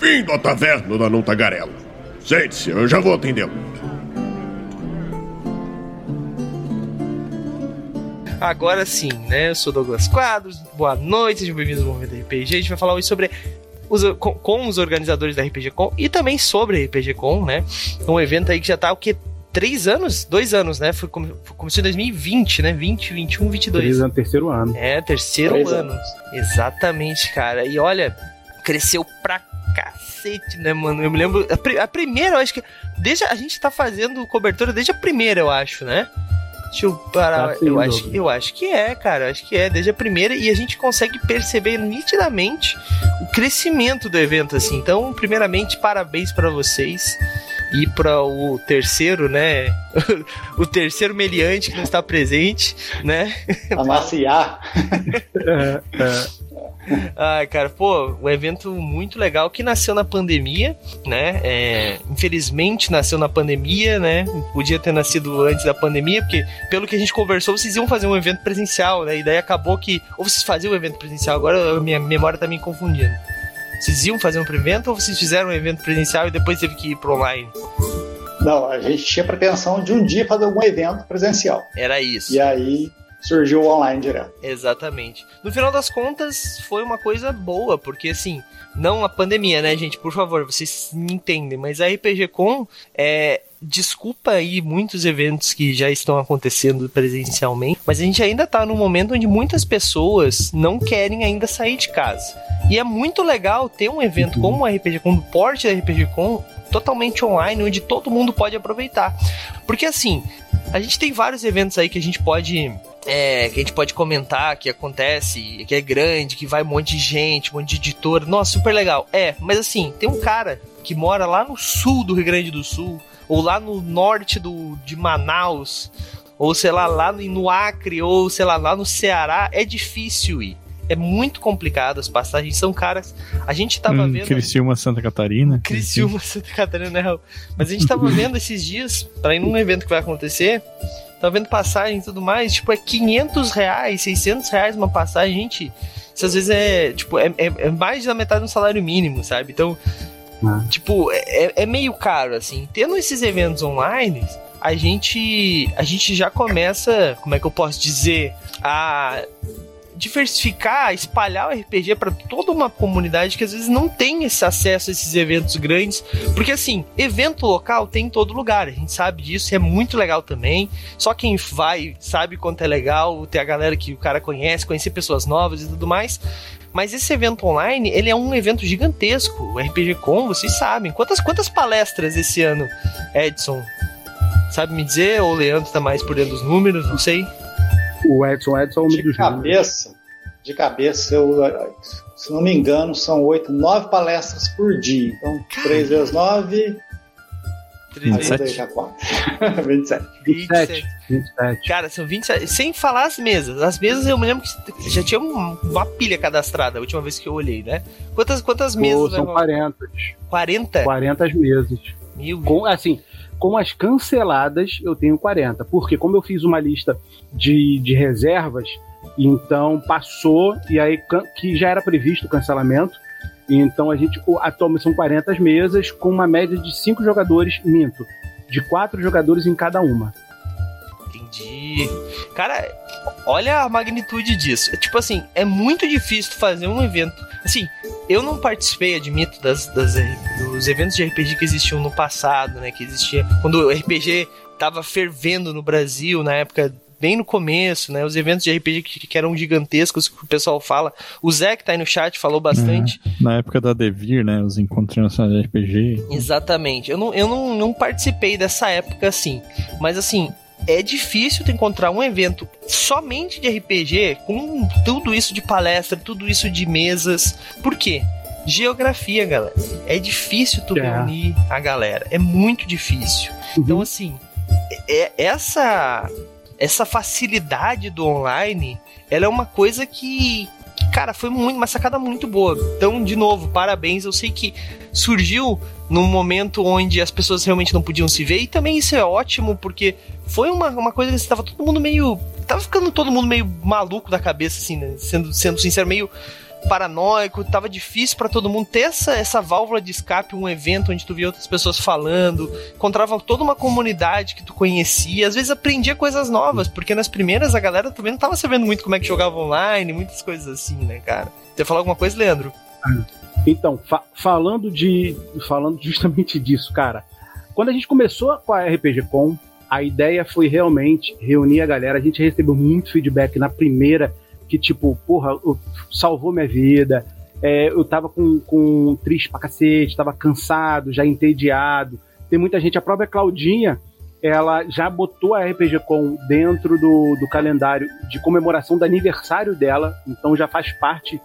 Bem-vindo à taverna da Não Tagarela. Sente-se, eu já vou atendê-lo. Agora sim, né? Eu sou Douglas Quadros, boa noite, sejam bem-vindos ao Movimento RPG. A gente vai falar hoje sobre os, com, com, os organizadores da RPG Con e também sobre a RPG Con, né? Um evento aí que já tá o que? Três anos? Dois anos, né? Foi, começou em 2020, né? 20, 21, 22. Três anos, terceiro ano. É, terceiro Três ano. Anos. Exatamente, cara. E olha, cresceu pra cacete, né, mano? Eu me lembro. A, a primeira, eu acho que. Desde, a gente tá fazendo cobertura desde a primeira, eu acho, né? Deixa eu parar. Tá eu, acho, eu acho que é, cara. Acho que é, desde a primeira. E a gente consegue perceber nitidamente o crescimento do evento, assim. Então, primeiramente, parabéns para vocês. E para o terceiro, né? o terceiro meliante que não está presente, né? Amaciar. é, é. Ai, cara, pô, um evento muito legal que nasceu na pandemia, né? É, infelizmente nasceu na pandemia, né? Podia ter nascido antes da pandemia, porque pelo que a gente conversou, vocês iam fazer um evento presencial, né? E daí acabou que. Ou vocês faziam um evento presencial, agora a minha memória tá me confundindo. Vocês iam fazer um evento ou vocês fizeram um evento presencial e depois teve que ir pro online? Não, a gente tinha pretensão de um dia fazer algum evento presencial. Era isso. E aí surgiu online direto. Exatamente. No final das contas, foi uma coisa boa, porque assim, não a pandemia, né, gente? Por favor, vocês entendem, mas a RPG Com é. Desculpa aí muitos eventos que já estão acontecendo presencialmente, mas a gente ainda tá num momento onde muitas pessoas não querem ainda sair de casa. E é muito legal ter um evento como o RPG Com, do porte da RPG Com, totalmente online, onde todo mundo pode aproveitar. Porque assim, a gente tem vários eventos aí que a gente pode é, que a gente pode comentar que acontece, que é grande, que vai um monte de gente, um monte de editor. Nossa, super legal. É, mas assim, tem um cara que mora lá no sul do Rio Grande do Sul, ou lá no norte do, de Manaus, ou sei lá, lá no Acre, ou sei lá, lá no Ceará. É difícil ir. É muito complicado, as passagens são caras. A gente tava hum, vendo. Criciúma, Santa Catarina. Criciúma, Santa Catarina, né? Mas a gente tava vendo esses dias, para ir num evento que vai acontecer, tá vendo passagem e tudo mais, tipo, é 500 reais, 600 reais uma passagem, gente. Isso às vezes é, tipo, é, é, é mais da metade do salário mínimo, sabe? Então, ah. tipo, é, é meio caro, assim. Tendo esses eventos online, a gente, a gente já começa, como é que eu posso dizer, a diversificar, espalhar o RPG para toda uma comunidade que às vezes não tem esse acesso a esses eventos grandes, porque assim, evento local tem em todo lugar, a gente sabe disso, é muito legal também. Só quem vai sabe quanto é legal, ter a galera que o cara conhece, conhecer pessoas novas e tudo mais. Mas esse evento online, ele é um evento gigantesco. O RPG Com, vocês sabem. Quantas, quantas palestras esse ano, Edson? Sabe me dizer? Ou o Leandro tá mais por dentro dos números? Não sei. O Edson, Edson é o de do cabeça, De cabeça, eu, se não me engano, são oito, nove palestras por dia. Então, três vezes nove. 27. 27. 27. 27. Cara, são 27. Sem falar as mesas. As mesas eu me lembro que já tinha uma pilha cadastrada a última vez que eu olhei, né? Quantas, quantas mesas? são 40. 40? 40 mesas. Mil. Com, assim, com as canceladas, eu tenho 40. Porque como eu fiz uma lista de, de reservas, então passou, e aí que já era previsto o cancelamento. Então a gente atualmente são 40 mesas com uma média de 5 jogadores, minto, de 4 jogadores em cada uma. Entendi. Cara, olha a magnitude disso. É, tipo assim, é muito difícil fazer um evento. Assim, eu não participei, admito, das, das, dos eventos de RPG que existiam no passado, né? Que existia. Quando o RPG tava fervendo no Brasil, na época bem no começo, né? Os eventos de RPG que, que, eram gigantescos, que o pessoal fala. O Zé, que tá aí no chat, falou bastante. É, na época da Devir, né? Os encontros nacionais de RPG. Exatamente. Eu não, eu não, não participei dessa época assim. Mas assim, é difícil tu encontrar um evento somente de RPG com tudo isso de palestra, tudo isso de mesas. Por quê? Geografia, galera. É difícil tu é. reunir a galera. É muito difícil. Uhum. Então, assim, é, essa essa facilidade do online, ela é uma coisa que, cara, foi muito, uma sacada muito boa. Então, de novo, parabéns. Eu sei que surgiu num momento onde as pessoas realmente não podiam se ver, e também isso é ótimo, porque foi uma, uma coisa que estava todo mundo meio. Tava ficando todo mundo meio maluco da cabeça, assim, né? Sendo, sendo sincero, meio paranoico, tava difícil para todo mundo ter essa, essa válvula de escape, um evento onde tu via outras pessoas falando, encontrava toda uma comunidade que tu conhecia, às vezes aprendia coisas novas, porque nas primeiras a galera também não tava sabendo muito como é que jogava online, muitas coisas assim, né, cara? Quer falar alguma coisa, Leandro? Então, fa falando de falando justamente disso, cara. Quando a gente começou com a RPG Com, a ideia foi realmente reunir a galera. A gente recebeu muito feedback na primeira, que tipo, porra, salvou minha vida. É, eu tava com, com triste pra cacete, tava cansado, já entediado. Tem muita gente, a própria Claudinha, ela já botou a RPG Com dentro do, do calendário de comemoração do aniversário dela, então já faz parte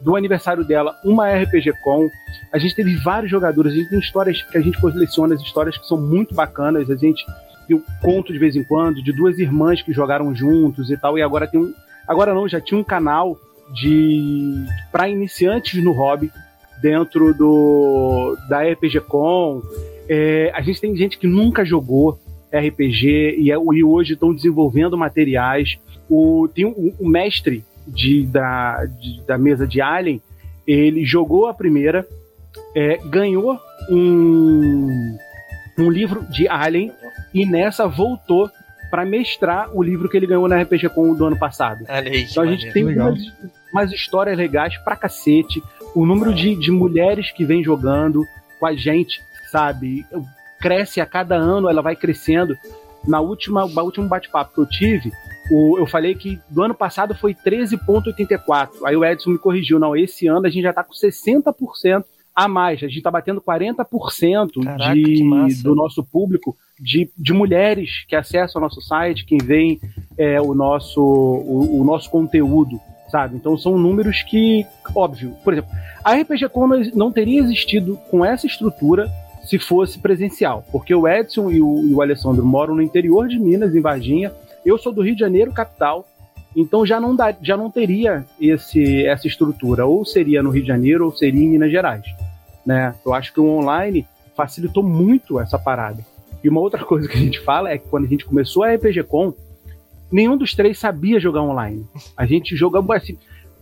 do aniversário dela uma RPG Com. A gente teve vários jogadores, a gente tem histórias que a gente coleciona, as histórias que são muito bacanas, a gente eu conto de vez em quando de duas irmãs que jogaram juntos e tal, e agora tem um. Agora não, já tinha um canal de para iniciantes no hobby dentro do da RPG Com. É, a gente tem gente que nunca jogou RPG e, é, e hoje estão desenvolvendo materiais. O, tem o, mestre de, da, de, da mesa de Alien, ele jogou a primeira, é, ganhou um, um livro de Alien e nessa voltou para mestrar o livro que ele ganhou na RPG Com do ano passado. Aí, então a gente tem umas, umas, histórias legais pra cacete. O número de, de mulheres que vem jogando com a gente, sabe? Cresce a cada ano, ela vai crescendo. Na última, no último bate-papo que eu tive, o, eu falei que do ano passado foi 13,84. Aí o Edson me corrigiu. Não, esse ano a gente já tá com 60% a mais. A gente está batendo 40% Caraca, de, do nosso público de, de mulheres que acessam o nosso site, quem vem é, o, nosso, o, o, nosso conteúdo, sabe? Então são números que, óbvio, por exemplo, a RPG Con não teria existido com essa estrutura se fosse presencial, porque o Edson e o, e o Alessandro moram no interior de Minas, em Varginha. Eu sou do Rio de Janeiro, capital. Então já não, dá, já não teria esse, essa estrutura. Ou seria no Rio de Janeiro ou seria em Minas Gerais né? Eu acho que o online facilitou muito essa parada. E uma outra coisa que a gente fala é que quando a gente começou a RPG Com, nenhum dos três sabia jogar online. A gente jogava assim,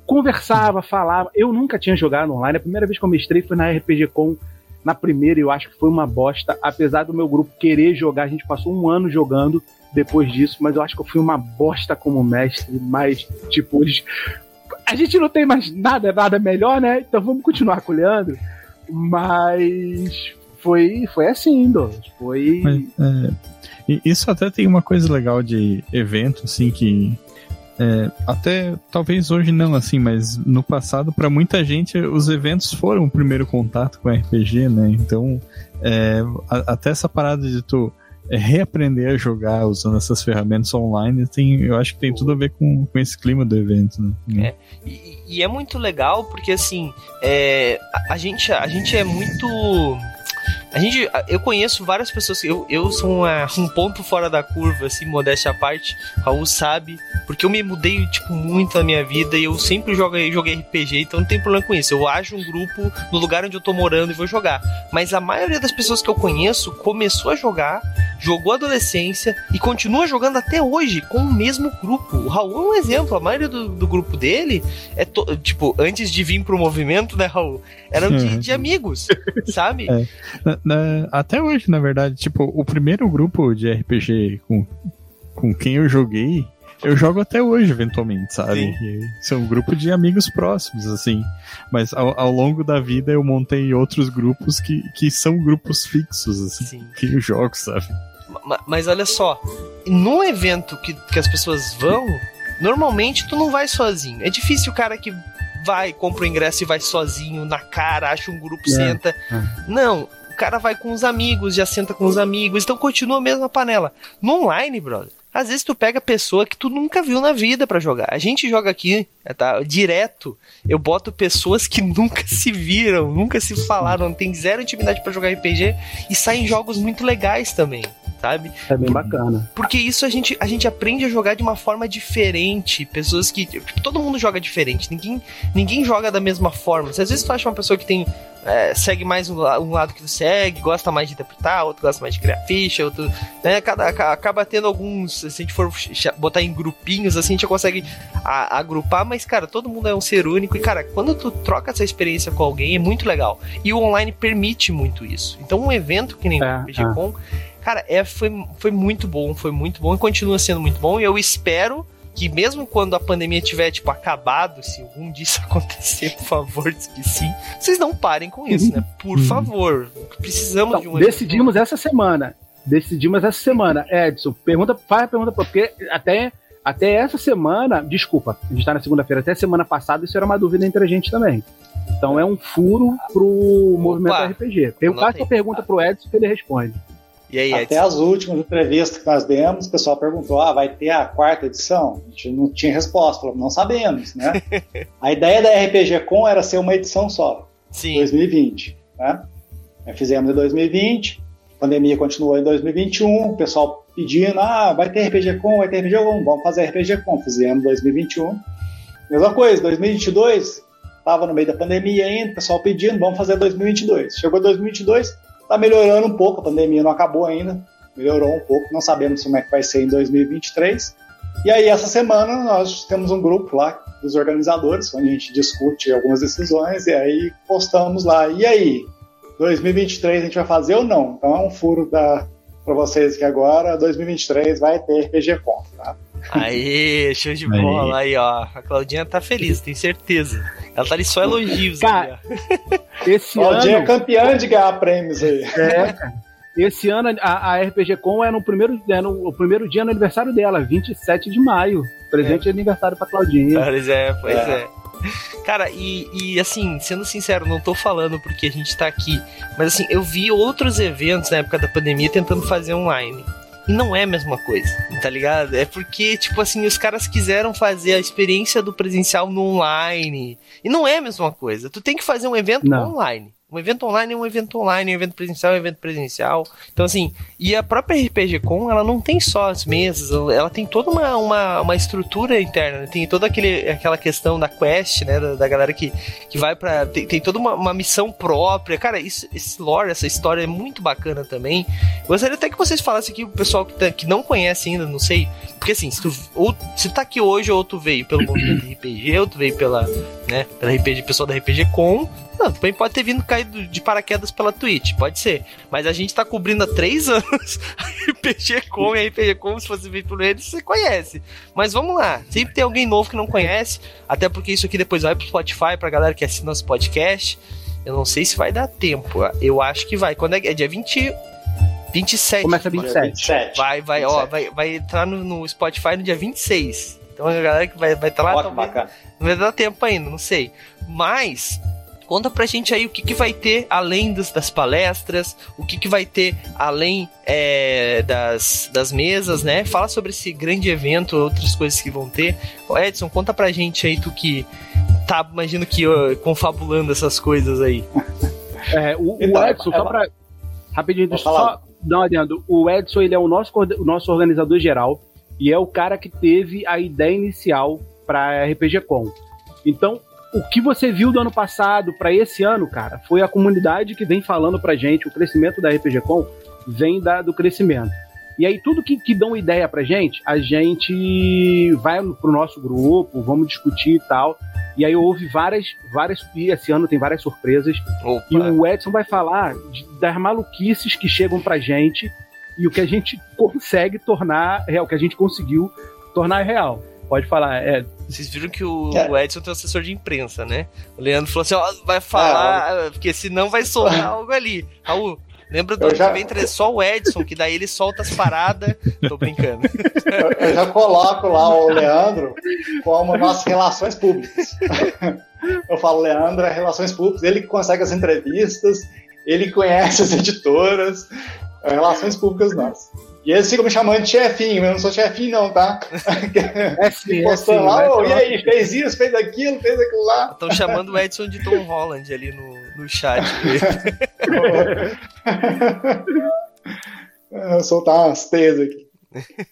conversava, falava. Eu nunca tinha jogado online. A primeira vez que eu mestrei foi na RPG Com, na primeira, eu acho que foi uma bosta. Apesar do meu grupo querer jogar, a gente passou um ano jogando depois disso, mas eu acho que eu fui uma bosta como mestre. Mas, tipo, a gente não tem mais nada, nada melhor, né? Então vamos continuar com o Leandro. Mas foi, foi assim, Douglas. Foi. Mas, é, isso até tem uma coisa legal de evento, assim, que. É, até talvez hoje não assim, mas no passado para muita gente os eventos foram o primeiro contato com RPG, né? Então é, a, até essa parada de tu é, reaprender a jogar usando essas ferramentas online, tem, eu acho que tem tudo a ver com, com esse clima do evento, né? É, e, e é muito legal porque assim, é, a, a, gente, a gente é muito. A gente, eu conheço várias pessoas, eu, eu sou uma, um ponto fora da curva, assim, modéstia à parte. Raul sabe, porque eu me mudei, tipo, muito na minha vida e eu sempre joguei, joguei RPG, então não tem problema com isso. Eu ajo um grupo no lugar onde eu tô morando e vou jogar. Mas a maioria das pessoas que eu conheço começou a jogar jogou adolescência e continua jogando até hoje com o mesmo grupo. O Raul é um exemplo, a maioria do, do grupo dele é to, tipo, antes de vir pro movimento, né, Raul? Eram de, de amigos, sabe? É. Na, até hoje, na verdade, tipo, o primeiro grupo de RPG com, com quem eu joguei eu jogo até hoje, eventualmente, sabe? São um grupo de amigos próximos, assim. Mas ao, ao, longo da vida eu montei outros grupos que, que são grupos fixos, assim, Sim. que eu jogo, sabe? Mas olha só, num evento que, que as pessoas vão, normalmente tu não vai sozinho. É difícil o cara que vai, compra o ingresso e vai sozinho na cara, acha um grupo, é. senta. É. Não, cara vai com os amigos, já senta com os amigos, então continua a mesma panela. No online, brother, às vezes tu pega pessoa que tu nunca viu na vida para jogar. A gente joga aqui, tá? Direto, eu boto pessoas que nunca se viram, nunca se falaram, tem zero intimidade para jogar RPG e saem jogos muito legais também sabe? É bem bacana. Porque isso a gente, a gente aprende a jogar de uma forma diferente. Pessoas que. Tipo, todo mundo joga diferente. Ninguém, ninguém joga da mesma forma. Se às vezes tu acha uma pessoa que tem. É, segue mais um, um, lado que tu segue, gosta mais de interpretar, outro gosta mais de criar ficha, outro. Né, cada, acaba tendo alguns. Se a gente for botar em grupinhos, assim, a gente consegue a, agrupar, mas, cara, todo mundo é um ser único. E, cara, quando tu troca essa experiência com alguém, é muito legal. E o online permite muito isso. Então, um evento que nem é, o PGCon. É Cara, é, foi, foi muito bom, foi muito bom e continua sendo muito bom. E eu espero que mesmo quando a pandemia tiver, tipo, acabado, se algum dia isso acontecer, por favor, diz que sim, vocês não parem com isso, né? Por uhum. favor. Precisamos então, de um Decidimos essa semana. Decidimos essa semana. Edson, pergunta, faz a pergunta, porque até, até essa semana, desculpa, a gente tá na segunda-feira, até semana passada, isso era uma dúvida entre a gente também. Então é um furo pro Opa, movimento RPG. Faz a pergunta pro Edson que ele responde. E aí, Até as últimas entrevistas que nós demos, o pessoal perguntou: ah, vai ter a quarta edição? A gente não tinha resposta, falou, não sabemos, né? a ideia da RPG Com era ser uma edição só. Sim. 2020, né? Fizemos em 2020, a pandemia continuou em 2021, o pessoal pedindo: ah, vai ter RPG Com, vai ter RPG Com, vamos fazer RPG Com. Fizemos em 2021. Mesma coisa, 2022, estava no meio da pandemia ainda, o pessoal pedindo, vamos fazer 2022. Chegou 2022, Está melhorando um pouco, a pandemia não acabou ainda, melhorou um pouco, não sabemos como é que vai ser em 2023. E aí, essa semana, nós temos um grupo lá dos organizadores, onde a gente discute algumas decisões, e aí postamos lá. E aí, 2023 a gente vai fazer ou não? Então é um furo para vocês que agora, 2023 vai ter RPG Con, tá? Aí, show de bola. Aí, ó. A Claudinha tá feliz, tenho certeza. Ela tá ali só elogios. Cara, esse Claudinha ano... é campeã de ganhar prêmios aí. É, cara. Esse ano a, a RPG Com é no primeiro, é no, o primeiro dia no aniversário dela, 27 de maio. Presente é. de aniversário pra Claudinha. Pois é, pois é. é. Cara, e, e, assim, sendo sincero, não tô falando porque a gente tá aqui, mas assim, eu vi outros eventos na época da pandemia tentando fazer online. E não é a mesma coisa, tá ligado? É porque, tipo assim, os caras quiseram fazer a experiência do presencial no online. E não é a mesma coisa. Tu tem que fazer um evento não. online. Um evento online é um evento online, um evento presencial é um evento presencial. Então, assim, e a própria RPG Com, ela não tem só as mesas, ela tem toda uma, uma, uma estrutura interna, né? tem toda aquele, aquela questão da quest, né, da, da galera que, que vai pra... Tem, tem toda uma, uma, missão própria. Cara, isso, esse lore, essa história é muito bacana também. Gostaria até que vocês falassem aqui, o pessoal que, tá, que não conhece ainda, não sei, porque assim, se tu, ou, se tu tá aqui hoje, ou tu veio pelo movimento RPG, ou tu veio pela, né, pela RPG, pessoal da RPG Com, não, também pode ter vindo caído de paraquedas pela Twitch, pode ser. Mas a gente tá cobrindo há três anos RPG Com e RPG Com, se você vir por eles, você conhece. Mas vamos lá, sempre tem alguém novo que não conhece, até porque isso aqui depois vai pro Spotify pra galera que assina nosso podcast. Eu não sei se vai dar tempo. Eu acho que vai. Quando é, é dia 20, 27. Começa 27. 27. Vai, vai, 27. ó, vai, vai entrar no, no, Spotify no dia 26. Então a galera que vai estar vai tá lá. Ótimo, talvez, não vai dar tempo ainda, não sei. Mas Conta pra gente aí o que, que vai ter além das, das palestras, o que, que vai ter além é, das, das mesas, né? Fala sobre esse grande evento, outras coisas que vão ter. Edson, conta pra gente aí, tu que tá, imagino que uh, confabulando essas coisas aí. É, o, então, o Edson, é, só pra. Rapidinho, deixa só dar uma adendo. O Edson, ele é o nosso, o nosso organizador geral e é o cara que teve a ideia inicial para RPG Com. Então, o que você viu do ano passado para esse ano, cara, foi a comunidade que vem falando pra gente, o crescimento da RPG Com vem da, do crescimento. E aí, tudo que, que dão ideia pra gente, a gente vai pro nosso grupo, vamos discutir e tal. E aí houve várias, várias. E esse ano tem várias surpresas. Opa. E o Edson vai falar de, das maluquices que chegam pra gente e o que a gente consegue tornar real, o que a gente conseguiu tornar real. Pode falar, é. Vocês viram que o, é. o Edson tem um assessor de imprensa, né? O Leandro falou assim: ó, vai falar, é, porque senão vai soltar algo ali. Raul, Lembra do já... que vem só o Edson, que daí ele solta as paradas. Tô brincando. Eu, eu, já coloco lá o Leandro como nossas relações públicas. Eu falo, Leandro é relações públicas, ele consegue as entrevistas, ele conhece as editoras, é relações públicas nossas. E eles ficam me chamando de chefinho, eu não sou chefinho, não, tá? É sim, é sim. Lá, oh, e aí, fez isso, fez aquilo, fez aquilo lá. Estão chamando o Edson de Tom Holland ali no, no chat. Eu soltar umas teias aqui.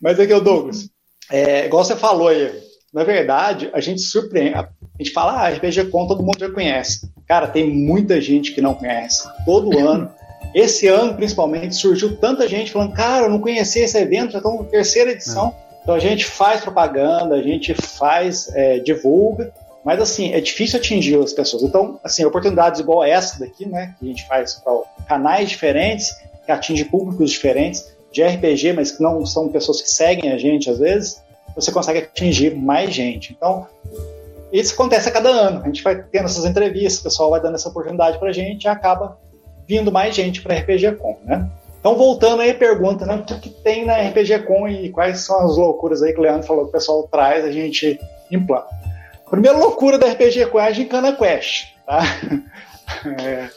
Mas aqui, o Douglas, é, igual você falou aí, na verdade, a gente surpreende. A gente fala, ah, RPG Com todo mundo já conhece. Cara, tem muita gente que não conhece. Todo ano. Esse ano, principalmente, surgiu tanta gente falando, cara, eu não conhecia esse evento, já estão na terceira edição. É. Então a gente faz propaganda, a gente faz, é, divulga, mas assim, é difícil atingir as pessoas. Então, assim, oportunidades igual essa daqui, né, que a gente faz para canais diferentes, que atinge públicos diferentes, de RPG, mas que não são pessoas que seguem a gente às vezes, você consegue atingir mais gente. Então, isso acontece a cada ano. A gente vai tendo essas entrevistas, o pessoal vai dando essa oportunidade para a gente e acaba vindo mais gente para RPG Com, né? Então, voltando aí pergunta, né? O que, tem na RPG Com e quais são as loucuras aí que o Leandro falou que o pessoal traz, a gente implanta. A primeira loucura da RPG Com é a Gincana Quest, tá? É,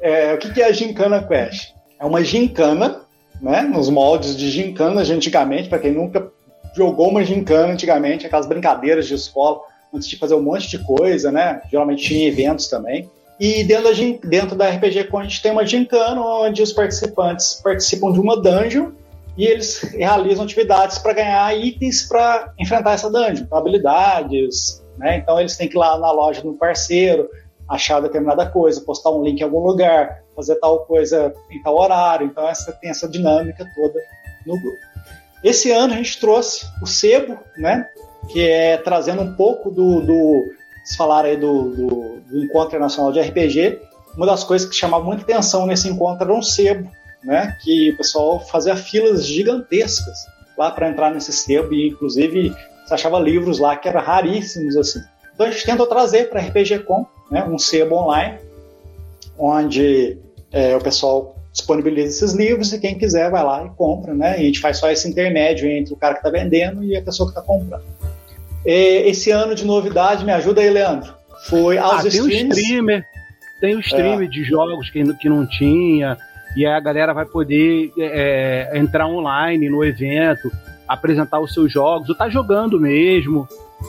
é, o que, é a Gincana Quest? É uma gincana, né? Nos moldes de gincana, antigamente, para quem nunca jogou uma gincana antigamente, aquelas brincadeiras de escola, antes de fazer um monte de coisa, né? Geralmente tinha eventos também. E dentro da, dentro da RPG Con a gente tem uma gincana onde os participantes participam de uma dungeon e eles realizam atividades para ganhar itens para enfrentar essa dungeon, habilidades, né? Então eles têm que ir lá na loja do parceiro, achar determinada coisa, postar um link em algum lugar, fazer tal coisa em tal horário. Então essa tem essa dinâmica toda no grupo. Esse ano a gente trouxe o sebo, né? Que é trazendo um pouco do, do vocês falaram aí do, do, do, Encontro Internacional de RPG. Uma das coisas que chamava muita atenção nesse encontro era um sebo, né? Que o pessoal fazia filas gigantescas lá para entrar nesse sebo e, inclusive, você achava livros lá que eram raríssimos assim. Então a gente tentou trazer para RPG Com, né? Um sebo online, onde é, o pessoal disponibiliza esses livros e quem quiser vai lá e compra, né? E a gente faz só esse intermédio entre o cara que está vendendo e a pessoa que está comprando. Esse ano de novidade, me ajuda aí, Leandro. Foi aos ah, tem streams. o streamer, tem o streamer é. de jogos que, que não tinha, e aí a galera vai poder é, é, entrar online no evento, apresentar os seus jogos, ou tá jogando mesmo.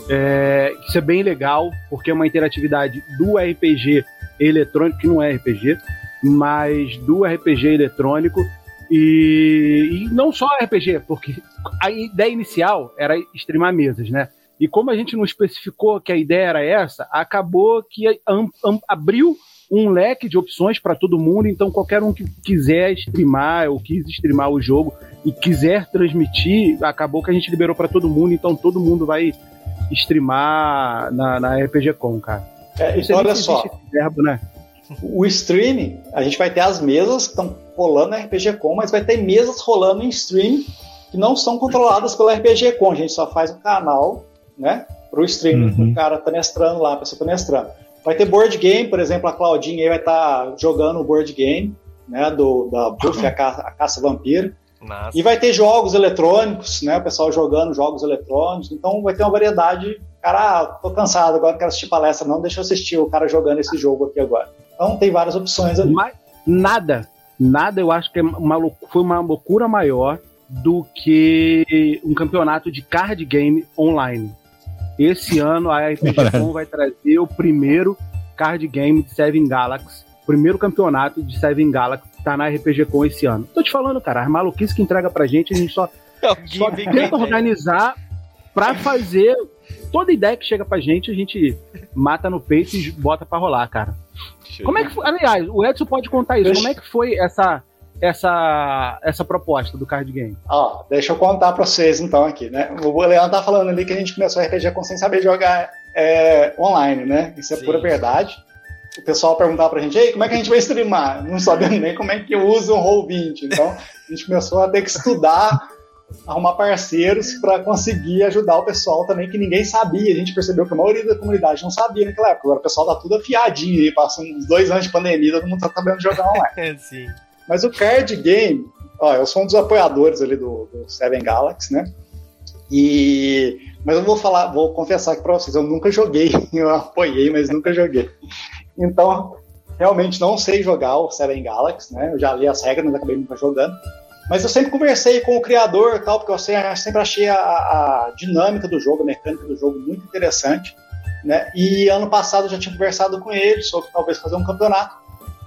É, isso é bem legal, porque é uma interatividade do RPG eletrônico, que não é RPG, mas do RPG eletrônico. E, e não só RPG, porque a ideia inicial era streamar mesas, né? E como a gente não especificou que a ideia era essa, acabou que abriu um leque de opções para todo mundo. Então, qualquer um que quiser streamar ou quis streamar o jogo e quiser transmitir, acabou que a gente liberou para todo mundo. Então, todo mundo vai streamar na, na RPG Com, cara. É, então, olha só. Verbo, né? O streaming, a gente vai ter as mesas que estão rolando na RPG Com, mas vai ter mesas rolando em stream que não são controladas pela RPG Com. A gente só faz um canal né? Para o streaming, uhum. o cara tá mestrando lá, a pessoa mestrando. Vai ter board game, por exemplo, a Claudinha aí vai estar tá jogando o board game, né? Do, da Buffy, a, Ca a Caça Vampira. Nossa. E vai ter jogos eletrônicos, né? O pessoal jogando jogos eletrônicos. Então vai ter uma variedade. Cara, ah, tô cansado, agora quero assistir palestra. Não, deixa eu assistir o cara jogando esse jogo aqui agora. Então tem várias opções ali. Mas nada, nada eu acho que é uma, foi uma loucura maior do que um campeonato de card game online. Esse ano a RPGcon vai trazer o primeiro card game de Seven Galaxy, primeiro campeonato de Seven Galaxy que tá na RPGcon esse ano. Tô te falando, cara, as maluquices que entrega pra gente, a gente só, só tenta organizar pra fazer toda ideia que chega pra gente, a gente mata no peito e bota pra rolar, cara. Como é que foi? Aliás, o Edson pode contar isso. Como é que foi essa essa, essa proposta do card game? Ó, deixa eu contar pra vocês então aqui, né? O Leandro tá falando ali que a gente começou a RPG com sem saber jogar é, online, né? Isso é Sim. pura verdade. O pessoal perguntava pra gente, ei, como é que a gente vai streamar? Não sabendo nem como é que usa o Roll20. Então, a gente começou a ter que estudar, arrumar parceiros para conseguir ajudar o pessoal também, que ninguém sabia. A gente percebeu que a maioria da comunidade não sabia naquela época. Agora o pessoal tá tudo afiadinho aí, passam uns dois anos de pandemia, todo mundo tá sabendo jogar online. Sim. Mas o card game, ó, eu sou um dos apoiadores ali do, do Seven Galaxy, né? E mas eu vou falar, vou confessar aqui para vocês, eu nunca joguei, eu apoiei, mas nunca joguei. Então, realmente não sei jogar o Seven Galaxy, né? Eu já li as regras, mas acabei nunca jogando. Mas eu sempre conversei com o criador tal, porque eu sempre achei a, a, dinâmica do jogo, a mecânica do jogo muito interessante. Né? E ano passado eu já tinha conversado com ele sobre talvez fazer um campeonato.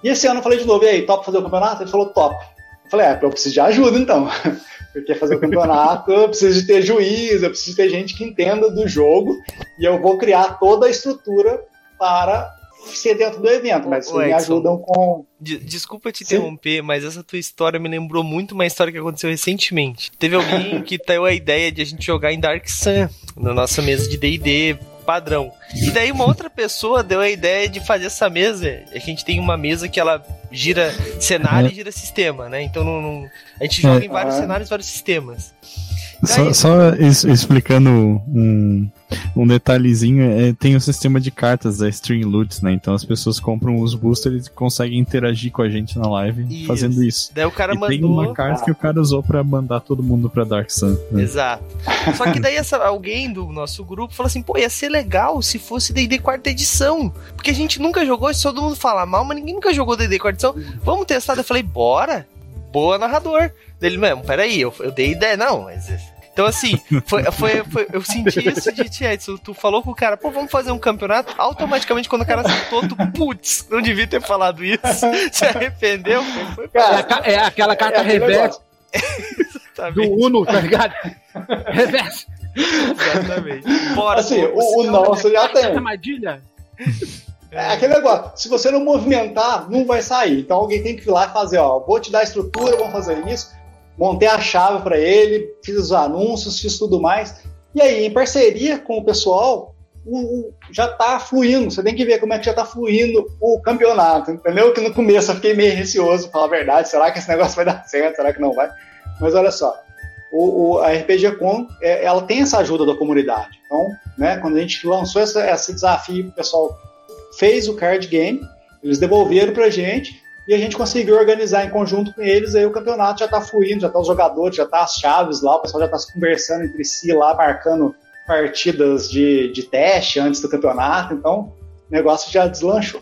E esse ano eu falei de novo, e aí, top fazer o campeonato? Ele falou top. Eu falei, é, eu preciso de ajuda então. Porque fazer o campeonato, eu preciso de ter juiz, eu preciso de ter gente que entenda do jogo, e eu vou criar toda a estrutura para ser dentro do evento, mas vocês me ajudam com. Desculpa te interromper, Sim. mas essa tua história me lembrou muito uma história que aconteceu recentemente. Teve alguém que deu a ideia de a gente jogar em Dark Sun na nossa mesa de DD padrão. E daí uma outra pessoa deu a ideia de fazer essa mesa. A gente tem uma mesa que ela gira cenário é. e gira sistema, né? Então não, não... a gente joga é. em vários cenários, vários sistemas. Só, só explicando um, um detalhezinho, é, tem o sistema de cartas da Stream Loot, né? Então as pessoas compram os boosters e conseguem interagir com a gente na live isso. fazendo isso. Daí o cara e mandou. Tem uma carta ah. que o cara usou para mandar todo mundo pra Dark Sun. Né? Exato. Só que daí essa, alguém do nosso grupo falou assim: pô, ia ser legal se fosse DD quarta edição. Porque a gente nunca jogou, se todo mundo fala mal, mas ninguém nunca jogou DD quarta edição. Vamos testar? Eu falei: bora. Boa narrador. Dele mesmo, peraí, eu, eu dei ideia. Não, mas então, assim, foi, foi, foi, eu senti isso de Tia Edson. Tu falou com o cara, pô, vamos fazer um campeonato. Automaticamente, quando o cara acertou, tu, putz, não devia ter falado isso. Se arrependeu. Foi, foi, é, é, aquela carta é reversa do Uno, tá ligado? reversa. Exatamente. Bora, assim, pô, o, o nosso já tem. Armadilha. É aquele negócio, se você não movimentar, não vai sair. Então alguém tem que ir lá e fazer, ó, vou te dar a estrutura, vamos fazer isso montei a chave para ele, fiz os anúncios, fiz tudo mais. E aí, em parceria com o pessoal, o, o, já está fluindo. Você tem que ver como é que já está fluindo o campeonato, entendeu? Que no começo eu fiquei meio receoso, falar a verdade. Será que esse negócio vai dar certo? Será que não vai? Mas olha só, o, a RPG Com, é, ela tem essa ajuda da comunidade. Então, né, quando a gente lançou essa, esse desafio, o pessoal fez o card game, eles devolveram para gente e a gente conseguiu organizar em conjunto com eles, aí o campeonato já está fluindo, já tá os jogadores, já tá as chaves lá, o pessoal já se conversando entre si lá, marcando partidas de, de teste antes do campeonato, então o negócio já deslanchou.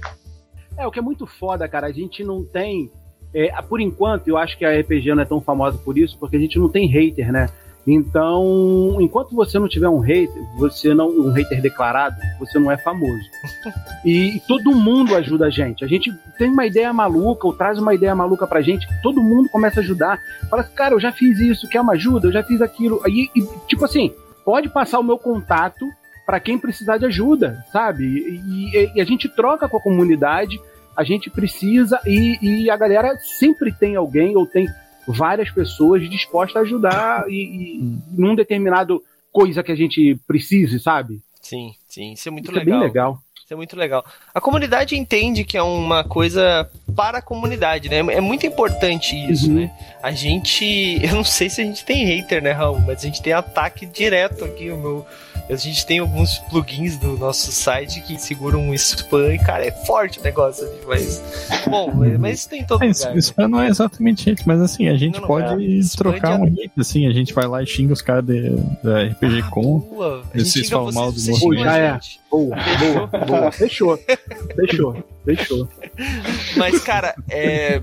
É, o que é muito foda, cara, a gente não tem, é, por enquanto, eu acho que a RPG não é tão famosa por isso, porque a gente não tem hater, né? Então, enquanto você não tiver um hater, você não um hater declarado, você não é famoso. E, e, todo mundo ajuda a gente. A gente tem uma ideia maluca, ou traz uma ideia maluca pra gente, todo mundo começa a ajudar. Fala assim, cara, eu já fiz isso, quer uma ajuda? Eu já fiz aquilo. E, e tipo assim, pode passar o meu contato para quem precisar de ajuda, sabe? E, e, a gente troca com a comunidade, a gente precisa, e, e a galera sempre tem alguém, ou tem várias pessoas dispostas a ajudar e, e num determinado coisa que a gente precise, sabe? Sim, sim, isso é muito isso legal. É bem legal. Isso é muito legal. A comunidade entende que é uma coisa para a comunidade, né? É muito importante isso, uhum. né? A gente. Eu não sei se a gente tem hater, né, Raul? Mas a gente tem ataque direto aqui. O meu a gente tem alguns plugins do nosso site que seguram um spam e, cara, é forte o negócio. Mas, bom, mas isso tem todo é, lugar. Spam não é exatamente hate, mas assim, a gente não, não, pode é. trocar um hate, assim, a gente vai lá e xinga os caras da RPG ah, Com. Boa. Vocês falam mal do Pô, já é. Boa, boa, boa. Fechou. Fechou. Fechou. Mas, cara, é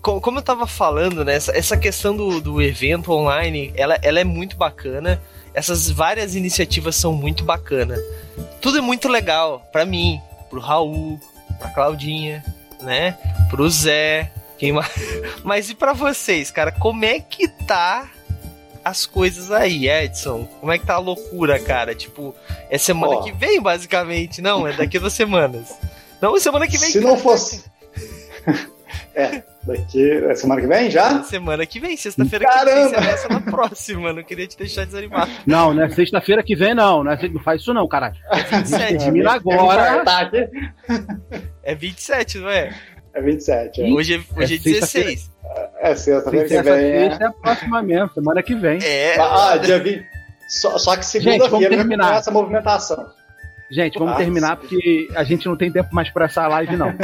como eu tava falando, né, essa, essa questão do, do evento online, ela, ela é muito bacana essas várias iniciativas são muito bacanas. Tudo é muito legal para mim, pro Raul, pra Claudinha, né? Pro Zé, quem mais? Mas e para vocês, cara? Como é que tá as coisas aí, Edson? Como é que tá a loucura, cara? Tipo, é semana oh. que vem, basicamente. Não, é daqui a duas semanas. Não, semana que vem. Se não fosse. é, Daqui. É semana que vem já? Semana que vem, sexta-feira que vem. Você essa na próxima, não queria te deixar desanimado. Não, não é sexta-feira que vem, não. Não, é, não faz isso, não, caralho. É 27. Termina agora. É 27, não é? É 27. É. Hoje é, hoje é, é 16. É sexta-feira que vem. É. é a próxima mesmo, semana que vem. É. Ah, dia 20. Só, só que segunda-feira começa a movimentação. Gente, vamos Nossa. terminar porque a gente não tem tempo mais para essa live, não.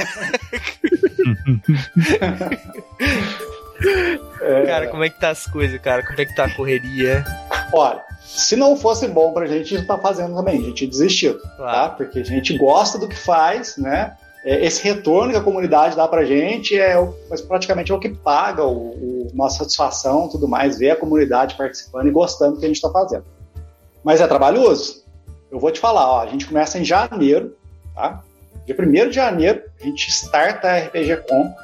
Cara, como é que tá as coisas, cara? Como é que tá a correria? Olha, se não fosse bom pra gente, a gente tá fazendo também, a gente desistiu, tá? claro. tá? Porque a gente gosta do que faz, né? É, esse retorno que a comunidade dá pra gente é mas praticamente é o que paga o, o nossa satisfação tudo mais, ver a comunidade participando e gostando do que a gente está fazendo. Mas é trabalhoso? Eu vou te falar, ó, a gente começa em janeiro, tá? Dia 1 de janeiro, a gente starta a RPG Com.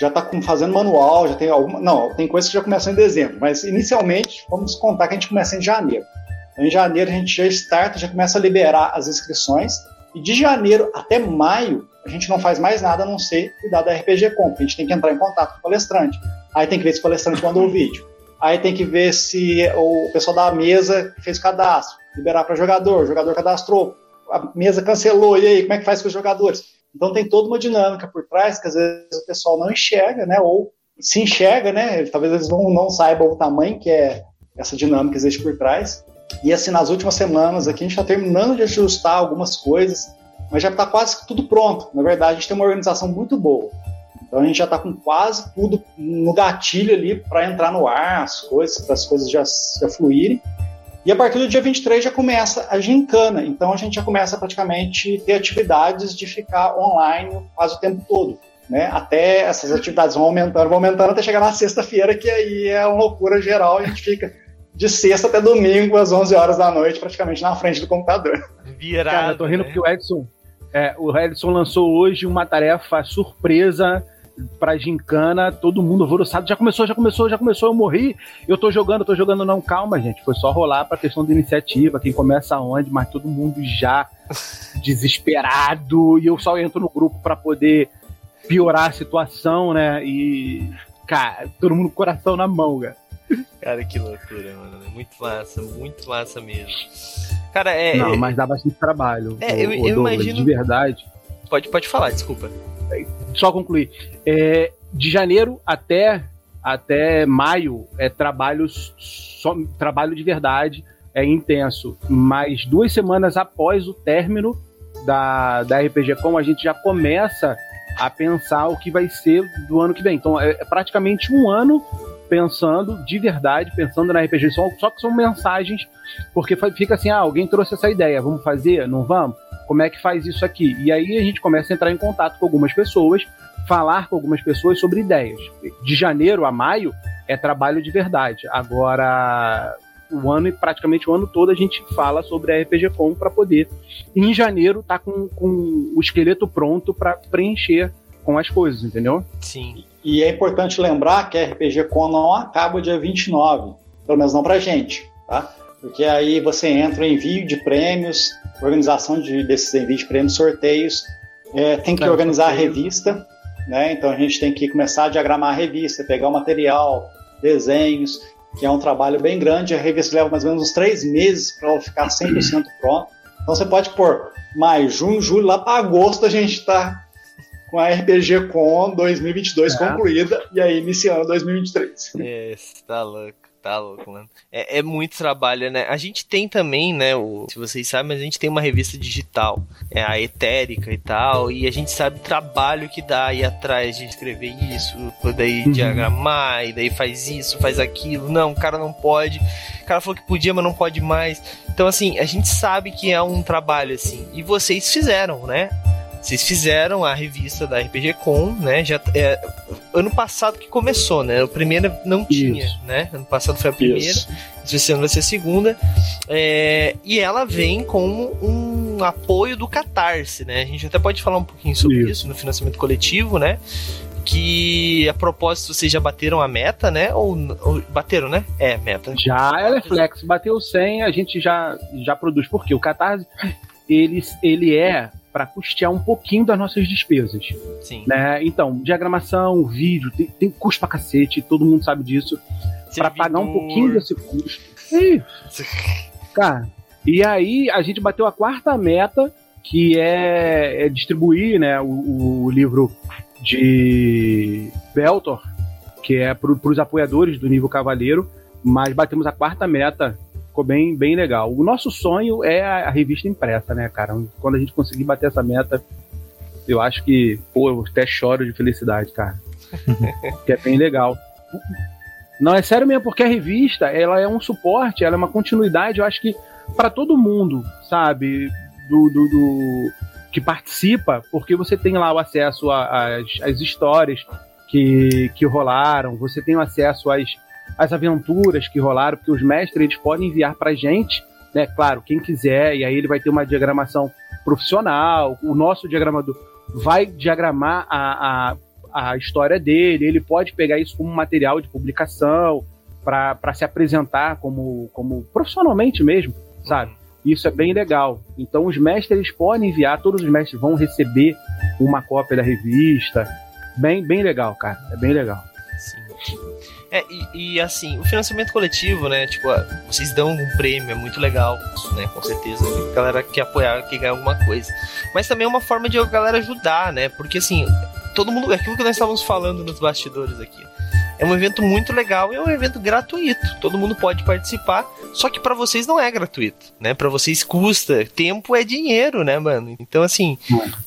já está fazendo manual, já tem alguma. Não, tem coisas que já começam em dezembro, mas inicialmente vamos contar que a gente começa em janeiro. Então, em janeiro a gente já starta, já começa a liberar as inscrições, e de janeiro até maio a gente não faz mais nada a não ser cuidar da RPG Comp. A gente tem que entrar em contato com o palestrante. Aí tem que ver se o palestrante mandou o vídeo. Aí tem que ver se o pessoal da mesa fez o cadastro, liberar para jogador, jogador cadastrou, a mesa cancelou, e aí, como é que faz com os jogadores? Então tem toda uma dinâmica por trás que às vezes o pessoal não enxerga, né? Ou se enxerga, né? Talvez eles não, não saibam o tamanho que é essa dinâmica que existe por trás. E assim, nas últimas semanas aqui, a gente está terminando de ajustar algumas coisas, mas já está quase tudo pronto. Na verdade, a gente tem uma organização muito boa. Então a gente já está com quase tudo no gatilho ali para entrar no ar, as coisas, para as coisas já, já fluírem. E a partir do dia 23 já começa a gincana, então a gente já começa praticamente ter atividades de ficar online quase o tempo todo. Né? Até essas atividades vão aumentando, vão aumentando até chegar na sexta-feira, que aí é uma loucura geral, a gente fica de sexta até domingo, às 11 horas da noite, praticamente na frente do computador. Virado, Cara, eu tô rindo né? porque o Edson, é, o Edson lançou hoje uma tarefa surpresa pra gincana, todo mundo alvoroçado. Já começou, já começou, já começou, eu morri. Eu tô jogando, tô jogando, não, calma, gente. Foi só rolar pra questão da iniciativa, quem começa onde, mas todo mundo já desesperado. E eu só entro no grupo para poder piorar a situação, né? E, cara, todo mundo com o coração na mão, cara. Cara, que loucura, mano. Muito massa, muito massa mesmo. Cara, é. Não, mas dá bastante trabalho. É, o, eu, eu Douglas, imagino. De verdade. Pode, pode falar, desculpa só concluir. É, de janeiro até, até maio é trabalho, só, trabalho de verdade, é intenso. Mas duas semanas após o término da, da RPG Com, a gente já começa a pensar o que vai ser do ano que vem. Então é, é praticamente um ano pensando de verdade, pensando na RPG. Só, só que são mensagens, porque fica assim: ah, alguém trouxe essa ideia, vamos fazer? Não vamos? Como é que faz isso aqui? E aí a gente começa a entrar em contato com algumas pessoas, falar com algumas pessoas sobre ideias. De janeiro a maio é trabalho de verdade. Agora, o ano e praticamente o ano todo a gente fala sobre a RPG Com para poder, em janeiro, tá com, com o esqueleto pronto para preencher com as coisas, entendeu? Sim. E é importante lembrar que a RPG Com não acaba dia 29, pelo menos não pra gente, tá? Porque aí você entra em envio de prêmios, organização de, desses envios de prêmios, sorteios, é, tem que organizar a revista, né? Então a gente tem que começar a diagramar a revista, pegar o material, desenhos, que é um trabalho bem grande. A revista leva mais ou menos uns três meses para ela ficar 100% pronta. Então você pode pôr maio, junho, julho, lá para agosto a gente está com a RPG Com 2022 é. concluída e aí iniciando 2023. É, tá louco. Tá louco, mano. É, é, muito trabalho, né? A gente tem também, né? O, se vocês sabem, a gente tem uma revista digital, é a Etérica e tal, e a gente sabe o trabalho que dá aí atrás de escrever isso, daí uhum. diagramar, e daí faz isso, faz aquilo. Não, o cara não pode. O cara falou que podia, mas não pode mais. Então, assim, a gente sabe que é um trabalho, assim. E vocês fizeram, né? Vocês fizeram a revista da RPG Com, né? Já é, ano passado que começou, né? O primeiro não tinha, Isso. né? Ano passado foi a primeira. Isso. Esse ano vai ser a segunda. É, e ela vem com um apoio do Catarse, né? A gente até pode falar um pouquinho sobre isso, isso no financiamento coletivo, né? que a propósito vocês já bateram a meta, né? Ou, ou, bateram, né? É, meta. Já, ela é flex. Bateu 100, a gente já, já produz. Por quê? O Catarse, ele, ele é para custear um pouquinho das nossas despesas. Sim. Né? Então, diagramação, vídeo, tem, tem custo pra cacete, todo mundo sabe disso. Para pagar um pouquinho desse custo. E, cara, e aí a gente bateu a quarta meta, que é, é distribuir né, o, o, livro de Beltor, que é para os apoiadores do nível Cavaleiro, mas batemos a quarta meta ficou bem, bem legal. O nosso sonho é a, revista impressa, né, cara? Quando a gente conseguir bater essa meta, eu acho que, pô, eu até choro de felicidade, cara. que é bem legal. Não, é sério mesmo, porque a revista, ela é um suporte, ela é uma continuidade, eu acho que para todo mundo, sabe? Do, do, do, que participa, porque você tem lá o acesso às histórias que, que rolaram, você tem o acesso às, as aventuras que rolaram, porque os mestres eles podem enviar pra gente, né? Claro, quem quiser, e aí ele vai ter uma diagramação profissional. O nosso diagramador vai diagramar a, a a história dele, ele pode pegar isso como material de publicação para se apresentar como, como profissionalmente mesmo, sabe? Isso é bem legal. Então os mestres podem enviar, todos os mestres vão receber uma cópia da revista. Bem, bem legal, cara. É bem legal. Sim. É, e, e, assim, o financiamento coletivo, né? Tipo, vocês dão um prêmio, é muito legal, né? Com certeza. A galera quer apoiar, quer ganhar alguma coisa. Mas também é uma forma de a galera ajudar, né? Porque assim, todo mundo. Aquilo que nós estávamos falando nos bastidores aqui. É um evento muito legal e é um evento gratuito. Todo mundo pode participar. Só que para vocês não é gratuito, né? Para vocês custa. Tempo é dinheiro, né, mano? Então, assim,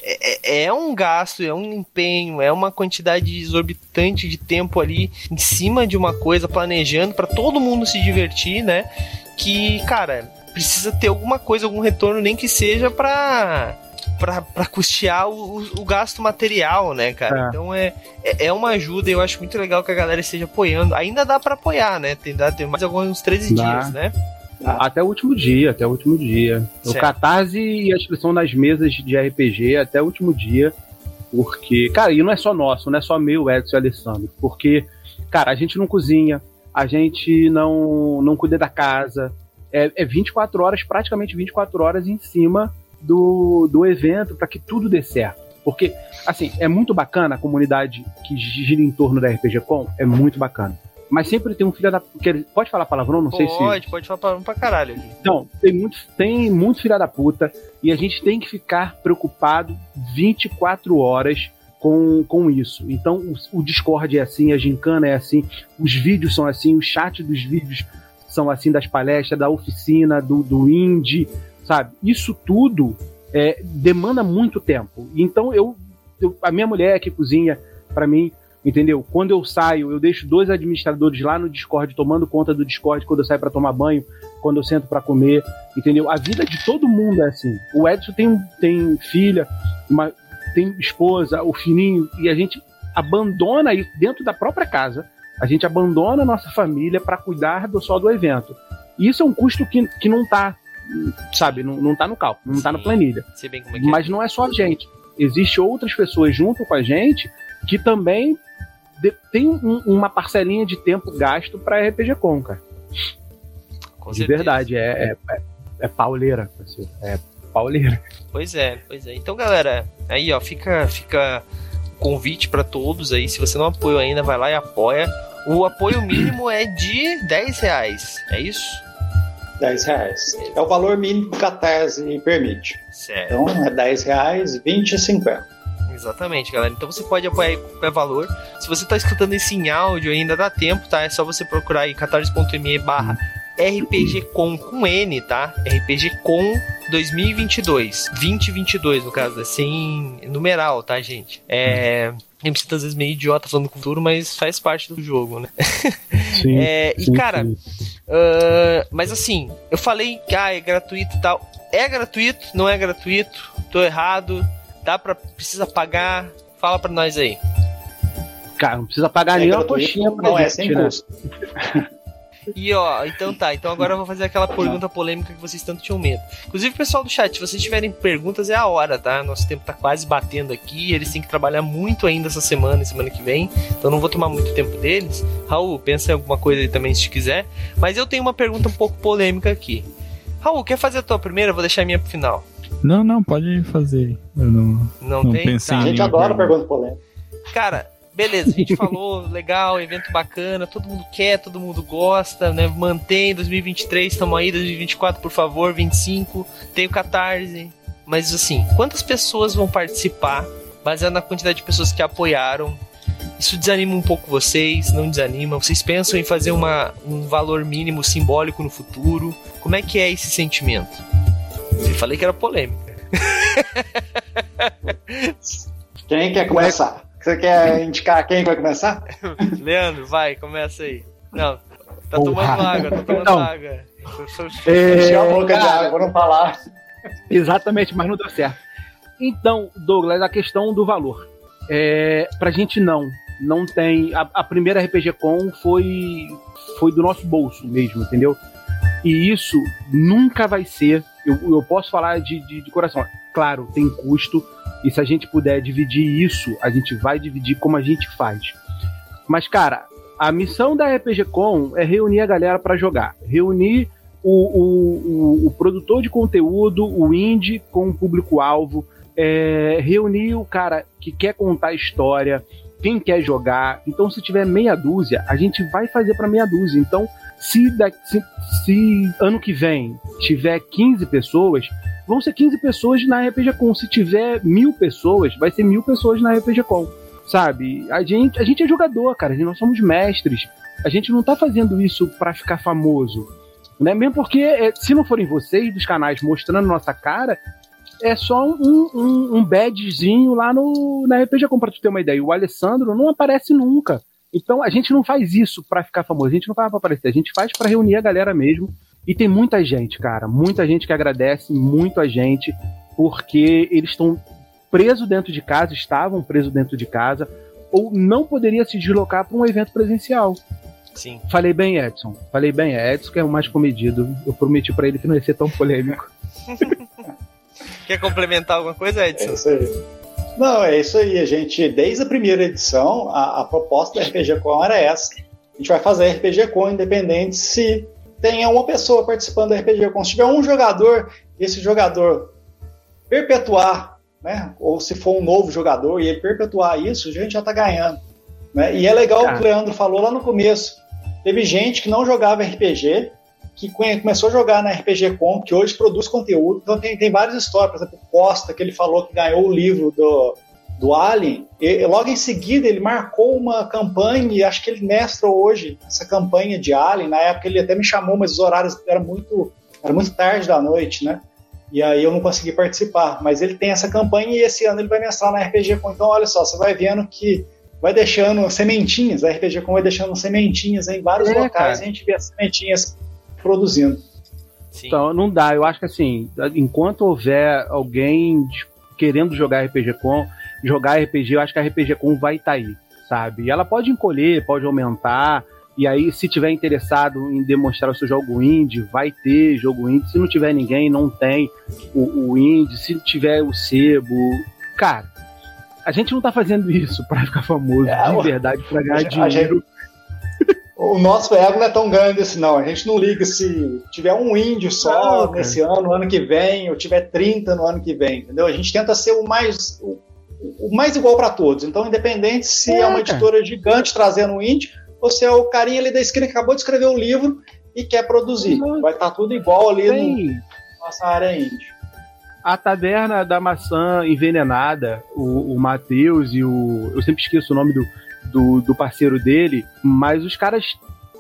é, é, é, um gasto, é um empenho, é uma quantidade exorbitante de tempo ali em cima de uma coisa, planejando para todo mundo se divertir, né? Que, cara, precisa ter alguma coisa, algum retorno, nem que seja pra para custear o, o, gasto material, né, cara? É. Então é, é, é uma ajuda e eu acho muito legal que a galera esteja apoiando. Ainda dá para apoiar, né? Tem, dá, tem mais alguns 13 dá. dias, né? Até o último dia, até o último dia. Certo. O Catarse e a inscrição nas mesas de RPG até o último dia. Porque, cara, e não é só nosso, não é só meu, Edson e Alessandro. Porque, cara, a gente não cozinha, a gente não, não cuida da casa. É, é 24 horas, praticamente 24 horas em cima do, do evento para que tudo dê certo. Porque, assim, é muito bacana a comunidade que gira em torno da RPG Com, é muito bacana. Mas sempre tem um filho da. Pode falar palavrão? Não pode, sei se. Pode, pode falar palavrão pra caralho. Então, tem muito, tem muito filho da puta e a gente tem que ficar preocupado 24 horas com, com isso. Então, o, o Discord é assim, a Gincana é assim, os vídeos são assim, o chat dos vídeos são assim, das palestras, da oficina, do, do indie, sabe? Isso tudo é, demanda muito tempo. Então eu, eu, a minha mulher que cozinha para mim, entendeu? Quando eu saio, eu deixo dois administradores lá no Discord tomando conta do Discord quando eu saio para tomar banho, quando eu sento para comer, entendeu? A vida de todo mundo é assim. O Edson tem, tem filha, uma, tem esposa, o fininho e a gente abandona isso dentro da própria casa. A gente abandona a nossa família para cuidar do só do evento. E isso é um custo que, que não está sabe, não, não tá no cálculo, não Sim, tá na planilha. É Mas não é só a gente. Existem outras pessoas junto com a gente que também tem um, uma parcelinha de tempo gasto para RPG Com, cara. Com de certeza. verdade, é, é, é, é pauleira. Assim, é pauleira. Pois é, pois é. Então, galera, aí ó, fica, fica convite para todos aí. Se você não apoiou ainda, vai lá e apoia. O apoio mínimo é de 10 reais, é isso? 10 reais. É o valor mínimo que a tese permite. Certo. Então é 10 reais, 20 e 50. Exatamente, galera. Então você pode apoiar qualquer valor. Se você está escutando isso em áudio ainda dá tempo, tá? É só você procurar aí catarse.me barra RPGcom com N, tá? RPGcom 2022. 2022, no caso, sem numeral, tá, gente? É. A gente às vezes meio idiota falando com o futuro, mas faz parte do jogo, né? Sim, é, e cara, uh, mas assim, eu falei que ah, é gratuito e tal. É gratuito? Não é gratuito? Tô errado? Dá pra. Precisa pagar? Fala pra nós aí. Cara, não precisa pagar é nem uma coxinha pra não gente, é sem né? custo. E ó, então tá, então agora eu vou fazer aquela pergunta polêmica que vocês tanto tinham medo. Inclusive, pessoal do chat, se vocês tiverem perguntas, é a hora, tá? Nosso tempo tá quase batendo aqui, eles têm que trabalhar muito ainda essa semana e semana que vem, então não vou tomar muito tempo deles. Raul, pensa em alguma coisa aí também se quiser. Mas eu tenho uma pergunta um pouco polêmica aqui. Raul, quer fazer a tua primeira? Eu vou deixar a minha pro final. Não, não, pode fazer. Eu não, não, não tem? pensei tá. A gente adora pergunta polêmica. Cara, beleza, a gente falou, legal, evento bacana, todo mundo quer, todo mundo gosta, né? Mantém 2023, estamos aí, 2024, por favor, 25, tem o Catarse. Mas assim, quantas pessoas vão participar, baseado na quantidade de pessoas que apoiaram? Isso desanima um pouco vocês, não desanima? Vocês pensam em fazer uma, um valor mínimo simbólico no futuro? Como é que é esse sentimento? Eu falei que era polêmica. Quem quer começar? Você quer indicar quem vai começar? Leandro, vai, começa aí. Não, tá tomando água, tá tomando então, água. É... a boca de água, não falar. Exatamente, mas não deu certo. Então, Douglas, a questão do valor. É, pra gente não, não tem. A, a, primeira RPG Com foi, foi do nosso bolso mesmo, entendeu? E isso nunca vai ser. Eu, eu posso falar de, de, de coração. Claro, tem custo, E se a gente puder dividir isso, a gente vai dividir como a gente faz. Mas, cara, a missão da RPG Com é reunir a galera para jogar. Reunir o, o, o, o, produtor de conteúdo, o indie com o público-alvo. É, reunir o cara que quer contar história, quem quer jogar. Então, se tiver meia dúzia, a gente vai fazer para meia dúzia. Então, se, se, se, ano que vem tiver 15 pessoas, vão ser 15 pessoas na RPG Com. Se tiver mil pessoas, vai ser mil pessoas na RPG Com. Sabe? A gente, a gente é jogador, cara. Nós somos mestres. A gente não tá fazendo isso para ficar famoso. Né? Mesmo porque, é, se não forem vocês dos canais mostrando nossa cara, é só um, um, um badgezinho lá no, na RPG Com, pra tu ter uma ideia. O Alessandro não aparece nunca. Então a gente não faz isso para ficar famoso, a gente não faz pra aparecer, a gente faz para reunir a galera mesmo. E tem muita gente, cara, muita gente que agradece muito a gente, porque eles estão presos dentro de casa, estavam presos dentro de casa, ou não poderia se deslocar para um evento presencial. Sim. Falei bem, Edson. Falei bem, Edson, que é o mais comedido. Eu prometi para ele que não ia ser tão polêmico. Quer complementar alguma coisa, Edson? É isso aí. Não, é isso aí. A gente, desde a primeira edição, a, a proposta da RPG Com era essa. A gente vai fazer RPG Com independente se tenha uma pessoa participando da RPG Com. Se tiver um jogador, esse jogador perpetuar, né? Ou se for um novo jogador e ele perpetuar isso, a gente já está ganhando. Né? E é legal o que o Leandro falou lá no começo. Teve gente que não jogava RPG, que começou a jogar na RPG Com, que hoje produz conteúdo. Então tem, tem várias histórias, por exemplo, Costa, que ele falou que ganhou o livro do, do Alien. E, logo em seguida ele marcou uma campanha, e acho que ele mestra hoje essa campanha de Alien. Na época ele até me chamou, mas os horários eram muito, era muito tarde da noite, né? E aí eu não consegui participar. Mas ele tem essa campanha e esse ano ele vai mestrar na RPG Com. Então, olha só, você vai vendo que vai deixando sementinhas, a RPG Com vai deixando sementinhas em vários é, locais, cara. a gente vê as sementinhas produzindo. Sim. Então, não dá. Eu acho que assim, enquanto houver alguém querendo jogar RPG com, jogar RPG, eu acho que a RPG com vai estar tá aí, sabe? E ela pode encolher, pode aumentar. E aí, se tiver interessado em demonstrar o seu jogo indie, vai ter jogo indie. Se não tiver ninguém, não tem o, o indie. Se tiver o sebo. Cara, a gente não tá fazendo isso para ficar famoso, é, de verdade, pra ganhar dinheiro o nosso ego não é tão grande assim, não. A gente não liga se tiver um índio só não, nesse ano, no ano que vem, ou tiver 30 no ano que vem, entendeu? A gente tenta ser o mais, o, o mais igual para todos. Então, independente se é, é uma editora gigante trazendo um índio, ou se é o carinha ali da esquina que acabou de escrever o um livro e quer produzir. Vai estar tá tudo igual ali na nossa área índio. A Taverna da Maçã Envenenada, o, o Matheus e o. Eu sempre esqueço o nome do do, do parceiro dele, mas os caras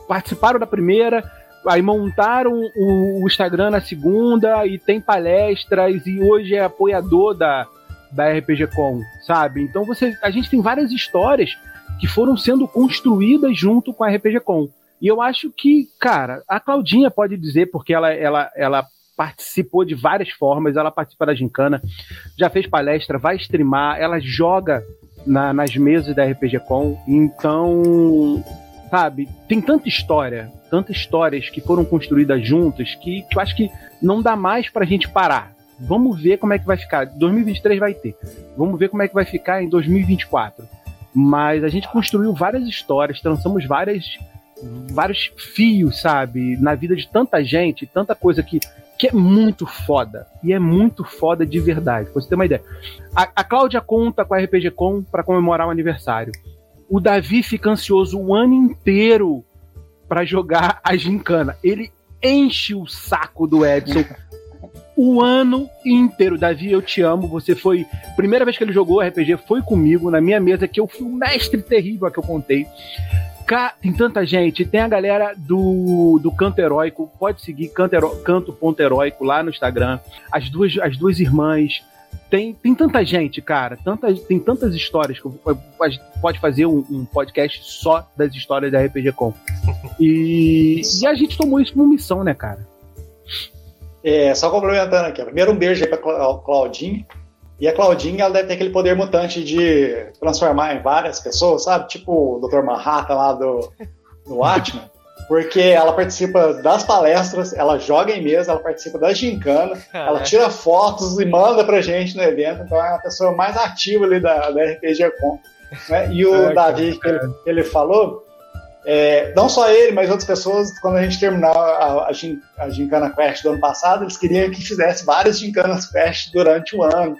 participaram da primeira, aí montaram o, o, Instagram na segunda e tem palestras e hoje é apoiador da, da RPG Com, sabe? Então você, a gente tem várias histórias que foram sendo construídas junto com a RPG Com. E eu acho que, cara, a Claudinha pode dizer, porque ela, ela, ela participou de várias formas, ela participa da gincana, já fez palestra, vai streamar, ela joga na, nas mesas da RPG Com. Então, sabe, tem tanta história, tantas histórias que foram construídas juntas que, que eu acho que não dá mais pra gente parar. Vamos ver como é que vai ficar. 2023 vai ter. Vamos ver como é que vai ficar em 2024. Mas a gente construiu várias histórias, trançamos várias vários fios, sabe, na vida de tanta gente, tanta coisa que que é muito foda. E é muito foda de verdade. Pra você ter uma ideia. A, a Cláudia conta com a RPG Com para comemorar o aniversário. O Davi fica ansioso o ano inteiro para jogar a gincana. Ele enche o saco do Edson o ano inteiro. Davi, eu te amo. Você foi. Primeira vez que ele jogou RPG foi comigo, na minha mesa, que eu fui o mestre terrível que eu contei tem tanta gente. Tem a galera do, do Canto Heróico. Pode seguir canto, canto.heróico lá no Instagram. As duas, as duas irmãs. Tem, tem tanta gente, cara. Tanta, tem tantas histórias que pode fazer um, um, podcast só das histórias da RPG Com. E, e a gente tomou isso como missão, né, cara? É, só complementando aqui. Primeiro, um beijo aí pra Claudinho. E a Claudinha, ela deve ter aquele poder mutante de transformar em várias pessoas, sabe? Tipo o Dr. Manhattan lá do, do Watchmen. porque ela participa das palestras, ela joga em mesa, ela participa da gincana, ela tira fotos e manda pra gente no evento, então é a pessoa mais ativa ali da, da RPG Com. Né? E o é, Davi, que ele, que ele, falou, é, não só ele, mas outras pessoas, quando a gente terminar a, a, a Gincana Quest do ano passado, eles queriam que fizesse várias Gincanas Quest durante o ano.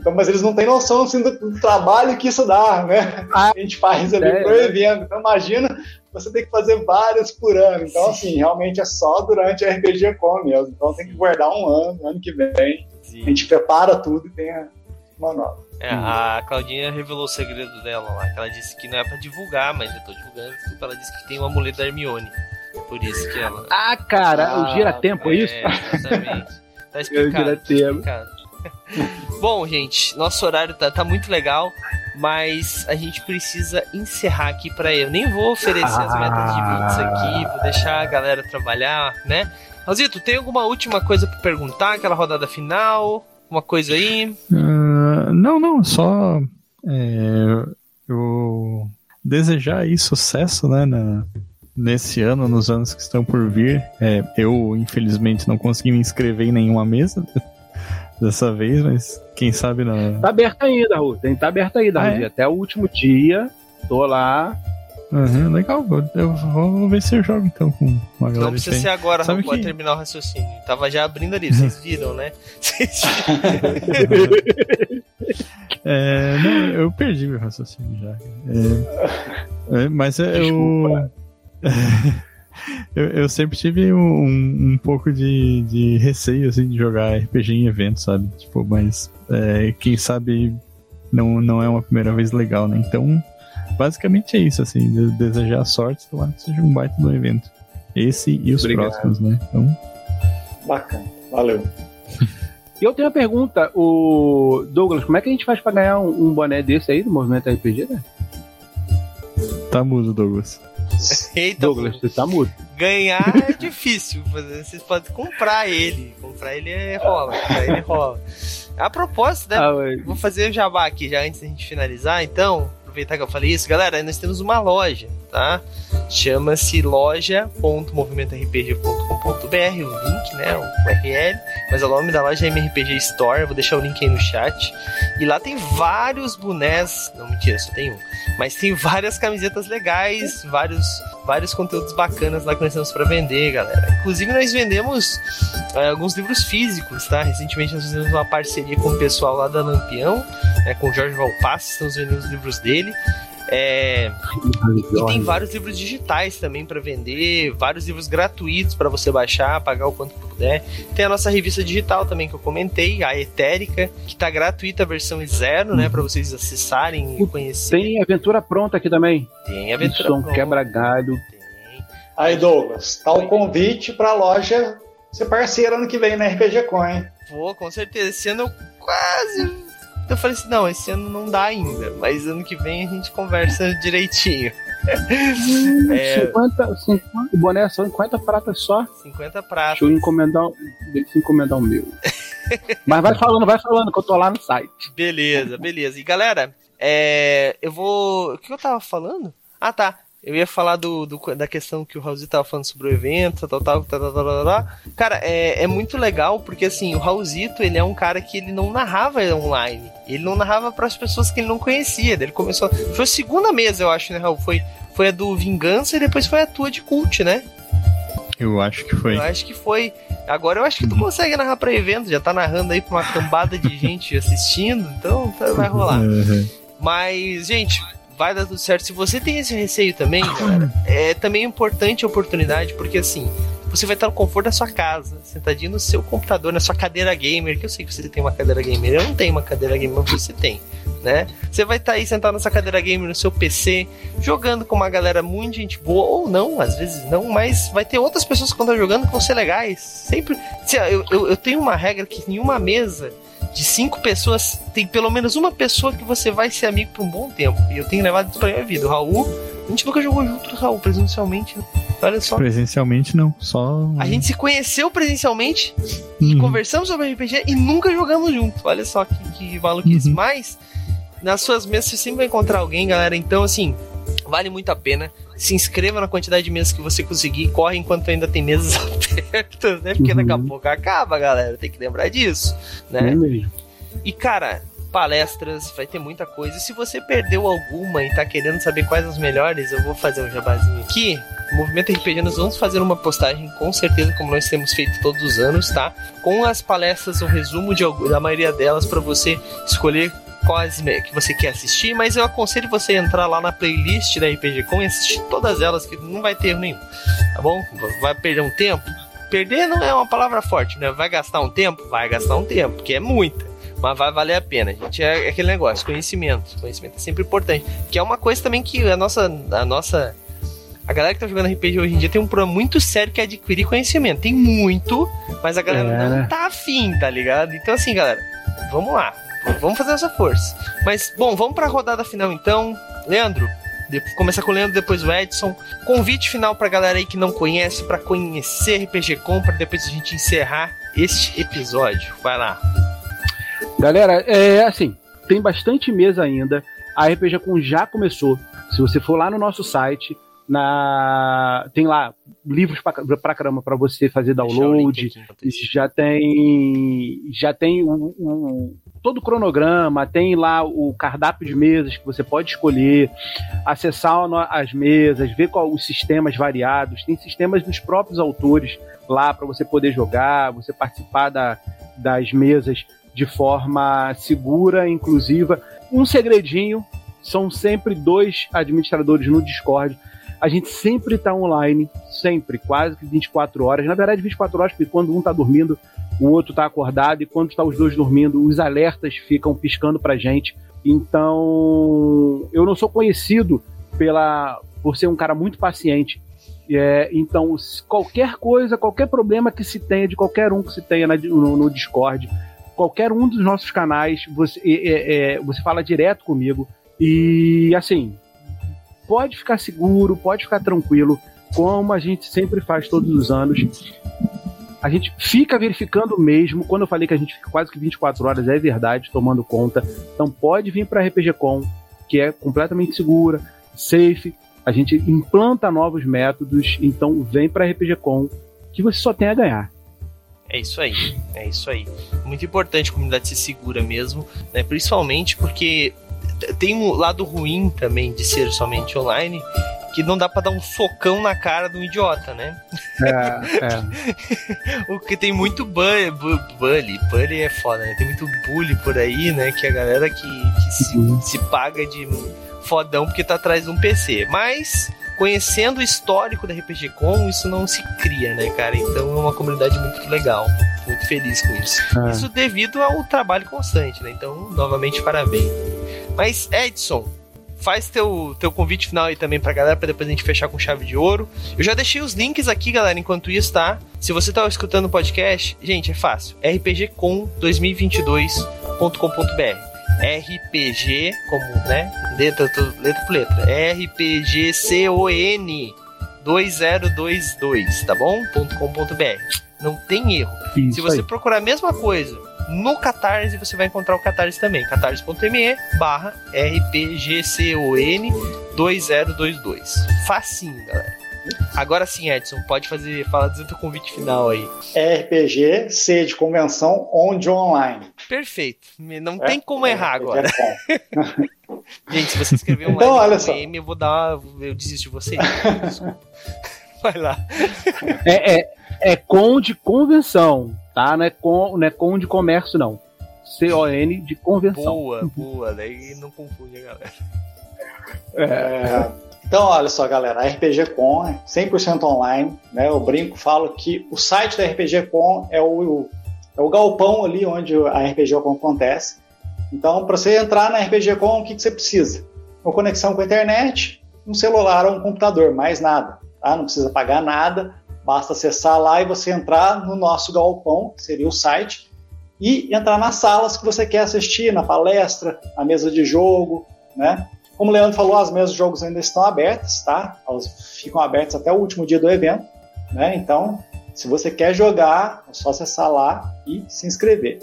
Então, mas eles não têm noção assim, do, do trabalho que isso dá, né? Ah, a gente faz ali é, pro evento. Então, imagina você tem que fazer várias por ano. Então, assim, realmente é só durante a RPG Com mesmo. Então, tem que guardar um ano, ano que vem. Sim. A gente prepara tudo e tem uma nova. É, a Claudinha revelou o segredo dela lá, que ela disse que não é pra divulgar, mas eu tô divulgando, desculpa, ela disse que tem uma mulher da Hermione. Por isso que ela. Ah, cara, ah, o gira-tempo, é, é isso? Exatamente. Tá explicado. Tá explicado. Bom, gente, nosso horário tá, tá muito legal mas a gente precisa encerrar aqui para eu. Nem vou oferecer as metas de bits aqui, vou deixar a galera trabalhar, né? Raulzito, tem alguma última coisa para perguntar? Aquela rodada final? Uma coisa aí? Uh, não, não, só é, eu desejar aí sucesso, né, na, nesse ano, nos anos que estão por vir. É, eu, infelizmente, não consegui me inscrever em nenhuma mesa dessa vez, mas quem sabe não. Tá aberto ainda, Ru. Tem tá aberto ainda, ah, é? Até o último dia. Tô lá. Uhum, legal, eu vou ver se eu jogo então com uma galera. Não precisa ser agora, Raul, que... terminar o raciocínio. Tava já abrindo ali, vocês viram, né? É, não, eu perdi meu raciocínio já. É, é, mas eu. eu, eu, sempre tive um, um pouco de, de receio assim, de jogar RPG em evento, sabe? Tipo, mas é, quem sabe não, não é uma primeira vez legal, né? Então, basicamente é isso, assim, de, desejar sorte, tomara que seja um baita do evento. Esse e os Obrigado. próximos, né? Então... Bacana, valeu. E eu tenho uma pergunta, o Douglas, como é que a gente faz pra ganhar um, um boné desse aí do Movimento RPG, né? Tá mudo, Douglas. Eita, Douglas, você tá mudo. Ganhar é difícil. Vocês podem comprar ele. Comprar ele é rola. Comprar ele rola. A propósito, né? Ah, vou fazer o jabá aqui já antes da gente finalizar, então. Aproveitar que eu falei isso, galera, nós temos uma loja, tá? Chama-se loja.movimentorpg.com.br, o link, né? O URL. Mas o nome da loja é MRPG Store, vou deixar o link aí no chat. E lá tem vários bonés. Não, mentira, só tem um mas tem várias camisetas legais, vários, vários conteúdos bacanas lá que nós temos para vender, galera. Inclusive, nós vendemos é, alguns livros físicos, tá? Recentemente nós fizemos uma parceria com o pessoal lá da Lampião, né, com o Jorge Valpass, estamos vendendo os livros dele. É, e tem vários livros digitais também para vender, vários livros gratuitos para você baixar, pagar o quanto puder. Tem a nossa revista digital também que eu comentei, a Etérica, que tá gratuita a versão zero, né, para vocês acessarem e conhecerem. Tem aventura pronta aqui também. Tem aventura Isso, pronta. quebra-galho. Aí, Douglas, tá o convite para a loja ser parceira ano que vem na RPG Coin. Vou, com certeza. Esse ano eu quase eu falei assim, não, esse ano não dá ainda, mas ano que vem a gente conversa direitinho. Hum, é... 50, 50, o boné é só 50 pratas só? 50 pratas. Deixa eu encomendar, deixa eu encomendar o meu. mas vai falando, vai falando, que eu tô lá no site. Beleza, beleza. E galera, é, eu vou. O que eu tava falando? Ah, tá. Eu ia falar do, do, da questão que o Raulzito tava falando sobre o evento, tal, tal, tal, tal, tal, tal, tal. Cara, é, é muito legal porque, assim, o Raulzito, ele é um cara que ele não narrava online. Ele não narrava para as pessoas que ele não conhecia. Ele começou... Foi a segunda mesa, eu acho, né, Raul? Foi, foi a do Vingança e depois foi a tua de Cult, né? Eu acho que foi. Eu acho que foi. Agora eu acho que tu consegue narrar pra evento, já tá narrando aí pra uma cambada de gente assistindo, então tá, vai rolar. Uhum. Mas, gente, vai dar tudo certo. Se você tem esse receio também, é também importante a oportunidade, porque assim, você vai estar no conforto da sua casa, sentadinho no seu computador, na sua cadeira gamer, que eu sei que você tem uma cadeira gamer, eu não tenho uma cadeira gamer, mas você tem, né? Você vai estar aí sentado nessa cadeira gamer no seu PC, jogando com uma galera muito gente boa, ou não, às vezes não, mas vai ter outras pessoas que estão jogando que vão ser legais. Sempre. Eu, eu, eu tenho uma regra que em uma mesa de cinco pessoas, tem pelo menos uma pessoa que você vai ser amigo por um bom tempo. E eu tenho levado isso pra minha vida. O Raul, a gente nunca jogou junto, Raul, presencialmente. Né? Olha só. Presencialmente não, só. A gente se conheceu presencialmente uhum. e conversamos sobre RPG e nunca jogamos junto. Olha só que, que maluquice. Uhum. Mas nas suas mesas você sempre vai encontrar alguém, galera. Então, assim, vale muito a pena. Se inscreva na quantidade de mesas que você conseguir, corre enquanto ainda tem mesas abertas, né? Porque uhum. daqui a pouco acaba, galera. Tem que lembrar disso, né? É e cara, palestras, vai ter muita coisa. E se você perdeu alguma e tá querendo saber quais as melhores, eu vou fazer um jabazinho aqui. Movimento RPG, nós vamos fazer uma postagem, com certeza, como nós temos feito todos os anos, tá? Com as palestras, o um resumo de, da maioria delas para você escolher quais que você quer assistir, mas eu aconselho você entrar lá na playlist da RPG Com e assistir todas elas, que não vai ter nenhum, tá bom? Vai perder um tempo? Perder não é uma palavra forte, né? Vai gastar um tempo? Vai gastar um tempo, que é muita. Mas vai valer a pena, gente. É aquele negócio, conhecimento. Conhecimento é sempre importante. Que é uma coisa também que a nossa. A nossa a galera que tá jogando RPG hoje em dia tem um problema muito sério que é adquirir conhecimento. Tem muito, mas a galera é. não tá afim, tá ligado? Então, assim, galera, vamos lá. Vamos fazer essa força. Mas, bom, vamos pra rodada final então. Leandro, começar com o Leandro, depois o Edson. Convite final pra galera aí que não conhece, para conhecer RPG Com, pra depois a gente encerrar este episódio. Vai lá. Galera, é assim, tem bastante mesa ainda. A RPG Com já começou. Se você for lá no nosso site, na tem lá livros para caramba para você fazer download. Já tem já tem o, o, todo o cronograma, tem lá o cardápio de mesas que você pode escolher, acessar as mesas, ver qual os sistemas variados, tem sistemas dos próprios autores lá para você poder jogar, você participar da, das mesas de forma segura, inclusiva. Um segredinho, são sempre dois administradores no Discord. A gente sempre está online, sempre, quase que 24 horas. Na verdade, 24 horas, porque quando um está dormindo, o outro está acordado, e quando está os dois dormindo, os alertas ficam piscando para gente. Então, eu não sou conhecido pela por ser um cara muito paciente. É, então, qualquer coisa, qualquer problema que se tenha, de qualquer um que se tenha na, no, no Discord, qualquer um dos nossos canais, você, é, é, você fala direto comigo. E assim, pode ficar seguro, pode ficar tranquilo, como a gente sempre faz todos os anos. A gente fica verificando mesmo. Quando eu falei que a gente fica quase que 24 horas, é verdade, tomando conta. Então pode vir para a RPG Com, que é completamente segura, safe. A gente implanta novos métodos, então vem para a RPG Com, que você só tem a ganhar. É isso aí, é isso aí. Muito importante a comunidade ser segura mesmo, né? Principalmente porque tem um lado ruim também de ser somente online, que não dá para dar um socão na cara de um idiota, né? É, é. o que tem muito bully, bully, bully é foda, né? Tem muito bully por aí, né? Que a galera que, que se, uhum. se paga de fodão porque tá atrás de um PC. Mas conhecendo o histórico da RPG Com, isso não se cria, né, cara? Então é uma comunidade muito legal. Muito feliz com isso. É. Isso devido ao trabalho constante, né? Então, novamente, parabéns. Mas, Edson, faz teu, teu convite final aí também pra galera, pra depois a gente fechar com chave de ouro. Eu já deixei os links aqui, galera, enquanto isso, tá? Se você tá escutando o podcast, gente, é fácil. rpgcom2022.com.br RPG, como, né? Letra, letra por letra. RPGCON 2022, tá bom? .com.br. Não tem erro. Isso Se você aí. procurar a mesma coisa no Catarse, você vai encontrar o Catarse também. catarse.me barra RPGCON 2022. Facinho, galera. Agora sim, Edson, pode fazer, fala do teu convite final aí. RPG, C de convenção, onde online. Perfeito. Não é? tem como é, errar agora. Gente, se você escrever um então, olha só. eu vou dar. Eu desisto de você. Vai lá. É, é, é com de convenção, tá? Não é com, não é com de comércio, não. C-O-N de convenção. Boa, boa. Daí não confunde a galera. É. Então, olha só, galera, a RPG Com é 100% online, né? Eu brinco, falo que o site da RPG Com é o, é o galpão ali onde a RPG Com acontece. Então, para você entrar na RPG Com, o que, que você precisa? Uma conexão com a internet, um celular ou um computador, mais nada. Tá? Não precisa pagar nada, basta acessar lá e você entrar no nosso galpão, que seria o site, e entrar nas salas que você quer assistir, na palestra, na mesa de jogo, né? Como o Leandro falou, as mesas de jogos ainda estão abertas, tá? Elas ficam abertas até o último dia do evento, né? Então, se você quer jogar, é só acessar lá e se inscrever.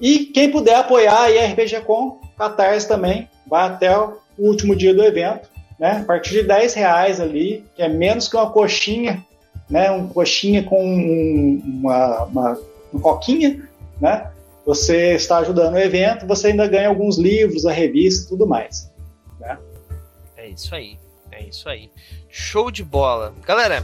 E quem puder apoiar a RPG Com, Catarse também, vai até o último dia do evento, né? A partir de 10 reais ali, que é menos que uma coxinha, né? Um coxinha com uma, uma, uma coquinha, né? Você está ajudando o evento, você ainda ganha alguns livros, a revista tudo mais. Né? É isso aí. É isso aí. Show de bola. Galera,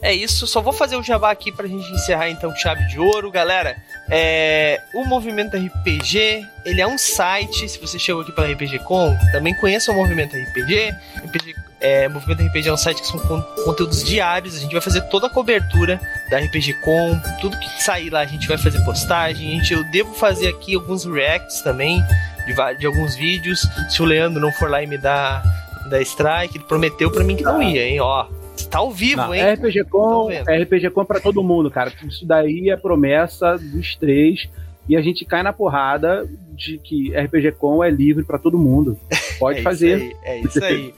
é isso. Só vou fazer o jabá aqui pra gente encerrar então chave de ouro. Galera, é, o Movimento RPG, ele é um site, se você chegou aqui pela RPG Com, também conheça o Movimento RPG. RPG é, Movimento RPG é um site que são con conteúdos diários, a gente vai fazer toda a cobertura da RPG Com, tudo que sair lá a gente vai fazer postagem, a gente, eu devo fazer aqui alguns reacts também de, de alguns vídeos, se o Leandro não for lá e me dar, dar strike, ele prometeu para mim que não ia, hein, ó. Tá ao vivo, não, hein? RPG Com, RPG Com pra todo mundo, cara. Isso daí é promessa dos três. E a gente cai na porrada de que RPG Com é livre para todo mundo. Pode é fazer. Isso aí, é isso aí.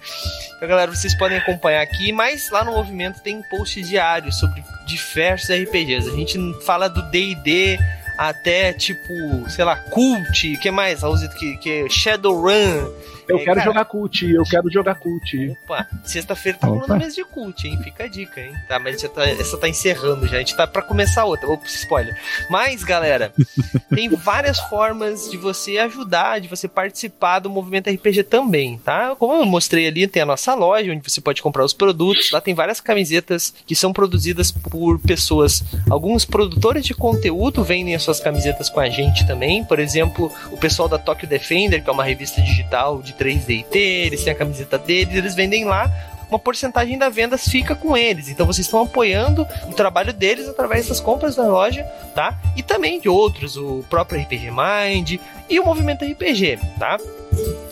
então, galera, vocês podem acompanhar aqui, mas lá no movimento tem post diário sobre diversos RPGs. A gente fala do DD até tipo, sei lá, Cult, que mais? Que, que é Shadowrun eu quero cara... jogar cult, eu quero jogar cult. Opa, sexta-feira tá rolando mês de cult, hein? Fica a dica, hein? Tá, mas já tá, essa tá encerrando já. A gente tá pra começar outra. Opa, spoiler. Mas, galera, tem várias formas de você ajudar, de você participar do movimento RPG também, tá? Como eu mostrei ali, tem a nossa loja, onde você pode comprar os produtos. Lá tem várias camisetas que são produzidas por pessoas. Alguns produtores de conteúdo vendem as suas camisetas com a gente também. Por exemplo, o pessoal da Tokyo Defender, que é uma revista digital de 3D eles têm a camiseta deles, eles vendem lá, uma porcentagem da vendas fica com eles. Então vocês estão apoiando o trabalho deles através das compras da loja, tá? E também de outros, o próprio RPG Mind e o movimento RPG, tá?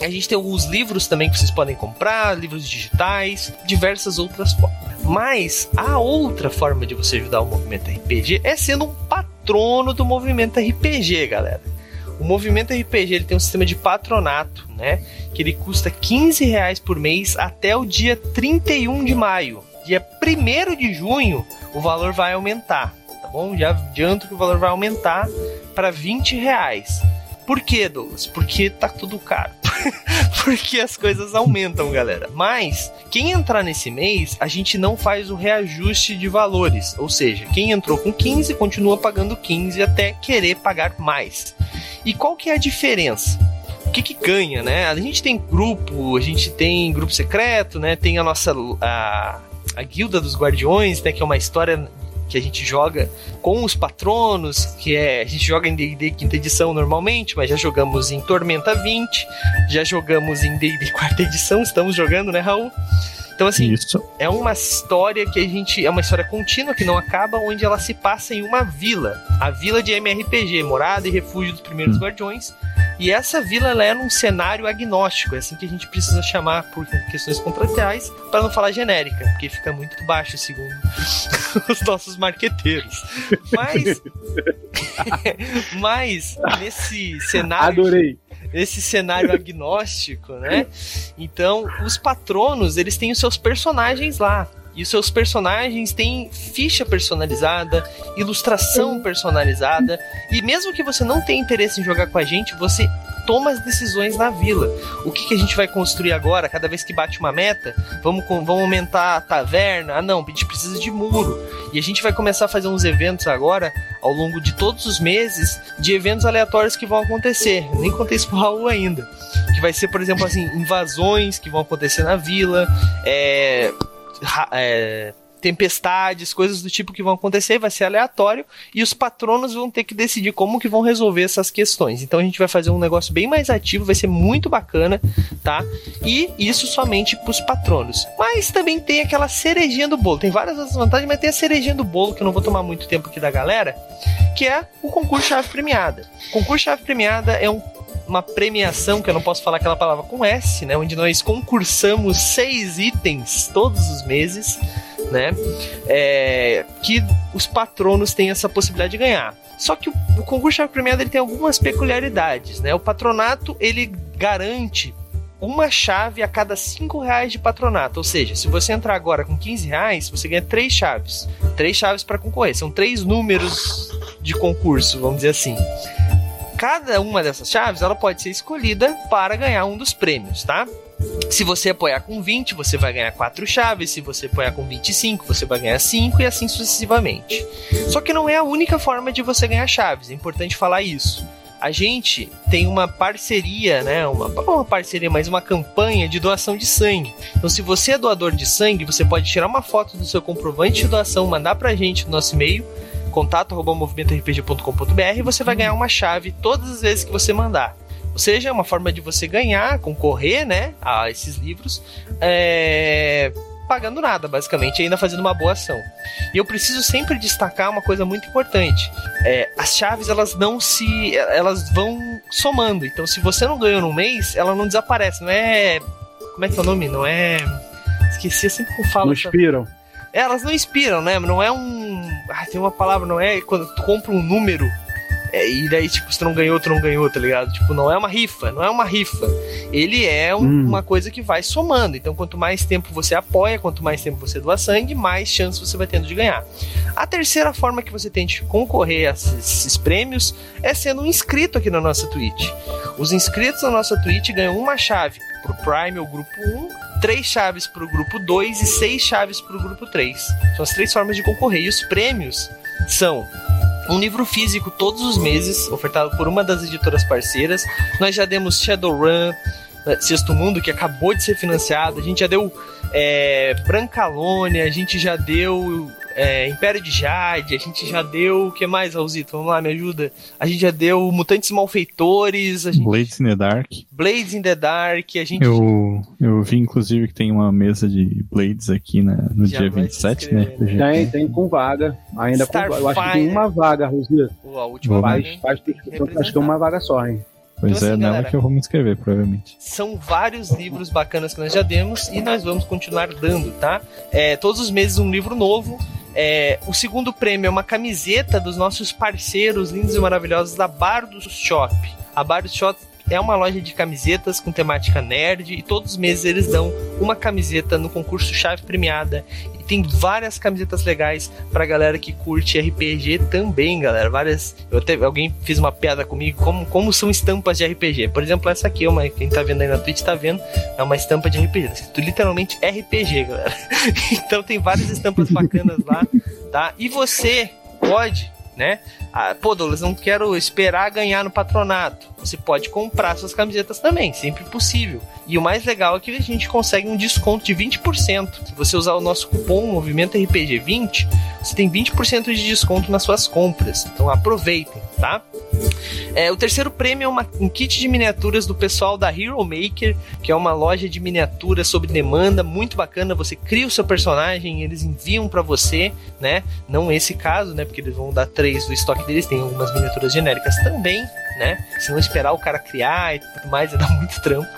A gente tem alguns livros também que vocês podem comprar, livros digitais, diversas outras formas. Mas a outra forma de você ajudar o movimento RPG é sendo um patrono do movimento RPG, galera. O movimento RPG ele tem um sistema de patronato, né? Que ele custa 15 reais por mês até o dia 31 de maio. Dia 1 de junho, o valor vai aumentar, tá bom? Já adianto que o valor vai aumentar para 20 reais. Por quê, Douglas? Porque tá tudo caro. Porque as coisas aumentam, galera. Mas quem entrar nesse mês, a gente não faz o reajuste de valores. Ou seja, quem entrou com 15 continua pagando 15 até querer pagar mais. E qual que é a diferença? O que, que ganha, né? A gente tem grupo, a gente tem grupo secreto, né? Tem a nossa a, a guilda dos guardiões, né? Que é uma história que a gente joga com os patronos, que é. A gente joga em DD quinta edição normalmente, mas já jogamos em Tormenta 20, já jogamos em DD quarta edição, estamos jogando, né, Raul? Então, assim, Isso. é uma história que a gente. É uma história contínua que não acaba, onde ela se passa em uma vila. A vila de MRPG, morada e refúgio dos primeiros hum. guardiões. E essa vila ela é num cenário agnóstico, é assim que a gente precisa chamar por questões contratuais, para não falar genérica, porque fica muito baixo segundo os nossos marqueteiros. Mas, mas nesse cenário. Adorei esse cenário agnóstico, né? Então, os patronos, eles têm os seus personagens lá. E os seus personagens têm ficha personalizada, ilustração personalizada. E mesmo que você não tenha interesse em jogar com a gente, você toma as decisões na vila. O que, que a gente vai construir agora? Cada vez que bate uma meta, vamos, vamos aumentar a taverna? Ah, não, a gente precisa de muro. E a gente vai começar a fazer uns eventos agora, ao longo de todos os meses, de eventos aleatórios que vão acontecer. nem contei isso pro Raul ainda. Que vai ser, por exemplo, assim, invasões que vão acontecer na vila, é é, tempestades, coisas do tipo que vão acontecer, vai ser aleatório e os patronos vão ter que decidir como que vão resolver essas questões. Então a gente vai fazer um negócio bem mais ativo, vai ser muito bacana, tá? E isso somente para os patronos. Mas também tem aquela cerejinha do bolo. Tem várias outras vantagens, mas tem a cerejinha do bolo que eu não vou tomar muito tempo aqui da galera, que é o concurso chave premiada. O concurso chave premiada é um uma premiação, que eu não posso falar aquela palavra com S, né? Onde nós concursamos seis itens todos os meses, né? É, que os patronos têm essa possibilidade de ganhar. Só que o, concurso chave premiado ele tem algumas peculiaridades, né? O patronato ele garante uma chave a cada cinco reais de patronato. Ou seja, se você entrar agora com 15 reais, você ganha três chaves. Três chaves para concorrer. São três números de concurso, vamos dizer assim cada uma dessas chaves ela pode ser escolhida para ganhar um dos prêmios, tá? Se você apoiar com 20, você vai ganhar 4 chaves. Se você apoiar com 25, você vai ganhar 5 e assim sucessivamente. Só que não é a única forma de você ganhar chaves, é importante falar isso. A gente tem uma parceria, né? Uma, uma parceria, mas uma campanha de doação de sangue. Então, se você é doador de sangue, você pode tirar uma foto do seu comprovante de doação, mandar pra gente no nosso e-mail contato@movimentorpg.com.br e você vai ganhar uma chave todas as vezes que você mandar. Ou seja, é uma forma de você ganhar, concorrer, né, a esses livros, é, pagando nada, basicamente, ainda fazendo uma boa ação. E eu preciso sempre destacar uma coisa muito importante: é, as chaves elas não se, elas vão somando. Então, se você não ganhou num mês, ela não desaparece. Não é, como é que é o nome? Não é, esqueci sempre que eu falo. Não inspiram. É, elas não inspiram, né? Não é um, ah, tem uma palavra, não é quando tu compra um número é, e daí, tipo, se tu não ganhou, tu não ganhou, tá ligado? Tipo, não é uma rifa, não é uma rifa. Ele é um, hum. uma coisa que vai somando. Então, quanto mais tempo você apoia, quanto mais tempo você doa sangue, mais chance você vai tendo de ganhar. A terceira forma que você tem de concorrer a esses prêmios é sendo um inscrito aqui na nossa Twitch. Os inscritos na nossa Twitch ganham uma chave pro Prime ou Grupo 1, três chaves pro Grupo 2 e seis chaves pro Grupo 3. São as três formas de concorrer. E os prêmios são um livro físico todos os meses, ofertado por uma das editoras parceiras. Nós já demos Shadowrun, né, Sexto Mundo, que acabou de ser financiado. A gente já deu é, Brancalônia, a gente já deu é, Império de Jade, a gente já deu. O que mais, Raulzito? Vamos lá, me ajuda. A gente já deu Mutantes Malfeitores. A gente... Blades in the Dark. Blades in the Dark. A gente... eu, eu vi, inclusive, que tem uma mesa de Blades aqui na, no já dia 27, né? né? Tem, tem com vaga. Ainda com vaga. Eu acho que tem uma vaga, Raulzito. A última vaga. Faz, faz, acho que é uma vaga só, hein? Pois então, é, assim, nela galera, que eu vou me inscrever, provavelmente. São vários livros bacanas que nós já demos e nós vamos continuar dando, tá? É, todos os meses um livro novo. É, o segundo prêmio é uma camiseta dos nossos parceiros lindos e maravilhosos da Bar do Shop. A Bar do Shop é uma loja de camisetas com temática nerd e todos os meses eles dão uma camiseta no concurso Chave Premiada. E tem várias camisetas legais pra galera que curte RPG também, galera. Várias. Eu até, alguém fez uma piada comigo como, como são estampas de RPG. Por exemplo, essa aqui, uma, quem tá vendo aí na Twitch tá vendo, é uma estampa de RPG. Tá literalmente RPG, galera. então tem várias estampas bacanas lá, tá? E você pode né? Ah, pô, Douglas, não quero esperar ganhar no patronato. Você pode comprar suas camisetas também, sempre possível. E o mais legal é que a gente consegue um desconto de 20%. Se você usar o nosso cupom Movimento RPG 20, você tem 20% de desconto nas suas compras. Então aproveitem, tá? É, o terceiro prêmio é uma, um kit de miniaturas do pessoal da Hero Maker, que é uma loja de miniaturas sob demanda, muito bacana. Você cria o seu personagem, eles enviam para você, né? Não esse caso, né? Porque eles vão dar três do estoque deles, tem algumas miniaturas genéricas também, né? Se não esperar o cara criar e tudo mais, ia dar muito trampo.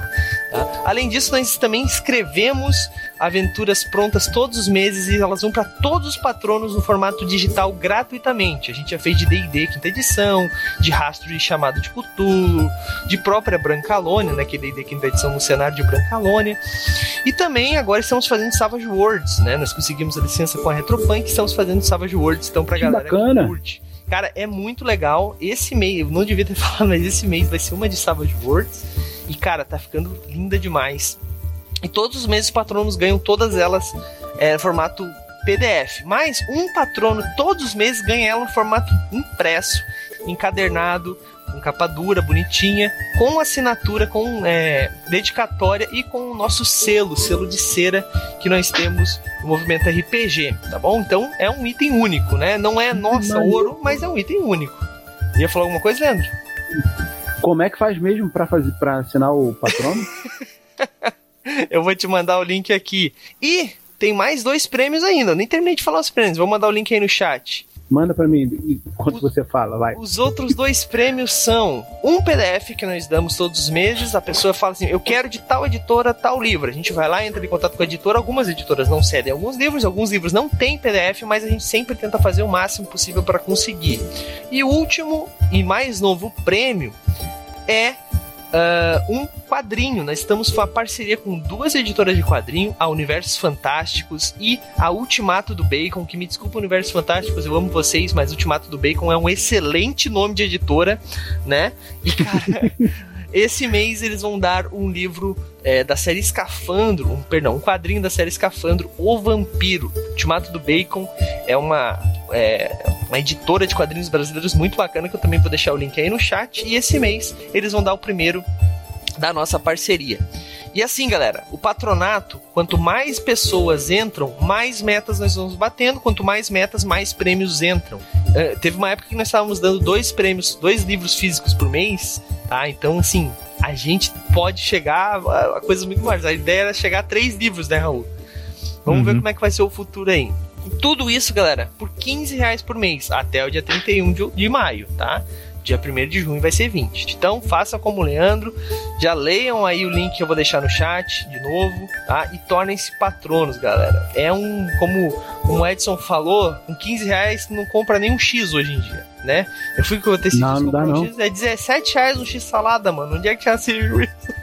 Tá? Além disso, nós também escrevemos aventuras prontas todos os meses e elas vão para todos os patronos no formato digital gratuitamente. A gente já fez de D&D quinta edição, de Rastro de Chamado de Cthulhu, de própria Brancalônia, né, que é D&D quinta edição no cenário de Brancalônia. E também agora estamos fazendo Savage Worlds, né? Nós conseguimos a licença com a Retropunk, estamos fazendo Savage Worlds, então pra que galera bacana. que curte. Cara, é muito legal. Esse mês, não devia ter falado, mas esse mês vai ser uma de Savage Worlds. E, cara, tá ficando linda demais. E todos os meses os patronos ganham todas elas é, formato PDF. Mas um patrono todos os meses ganha ela no formato impresso, encadernado, com capa dura, bonitinha, com assinatura, com é, dedicatória e com o nosso selo, selo de cera que nós temos no movimento RPG, tá bom? Então é um item único, né? Não é nossa ouro, mas é um item único. Ia falar alguma coisa, Leandro? Como é que faz mesmo para fazer para assinar o patrono? Eu vou te mandar o link aqui. E tem mais dois prêmios ainda. Eu nem terminei de falar os prêmios. Vou mandar o link aí no chat. Manda para mim enquanto você fala, vai. Os outros dois prêmios são um PDF que nós damos todos os meses. A pessoa fala assim: Eu quero de tal editora, tal livro. A gente vai lá, entra em contato com a editora. Algumas editoras não cedem alguns livros, alguns livros não têm PDF, mas a gente sempre tenta fazer o máximo possível para conseguir. E o último e mais novo prêmio é uh, um quadrinho. Nós estamos com a parceria com duas editoras de quadrinho, a Universos Fantásticos e a Ultimato do Bacon, que me desculpa, Universos Fantásticos, eu amo vocês, mas Ultimato do Bacon é um excelente nome de editora, né? E, cara. esse mês eles vão dar um livro é, da série Escafandro, um, perdão, um quadrinho da série Escafandro, O Vampiro. Ultimato do Bacon é uma, é, uma editora de quadrinhos brasileiros muito bacana, que eu também vou deixar o link aí no chat. E esse mês eles vão dar o primeiro da nossa parceria. E assim, galera, o patronato, quanto mais pessoas entram, mais metas nós vamos batendo, quanto mais metas, mais prêmios entram. Uh, teve uma época que nós estávamos dando dois prêmios, dois livros físicos por mês, tá? Então, assim, a gente pode chegar a, a coisas muito maiores. A ideia era chegar a três livros, né, Raul? Vamos uhum. ver como é que vai ser o futuro aí. tudo isso, galera, por 15 reais por mês, até o dia 31 de, de maio, tá? Dia 1 de junho vai ser 20. Então faça como o Leandro, já leiam aí o link que eu vou deixar no chat de novo, tá? E tornem-se patronos, galera. É um, como, como o Edson falou, com 15 reais não compra nem um X hoje em dia, né? Eu fui com o tecido não, não dá, não. X, é 17 reais um X salada, mano. Onde é que já se viu isso?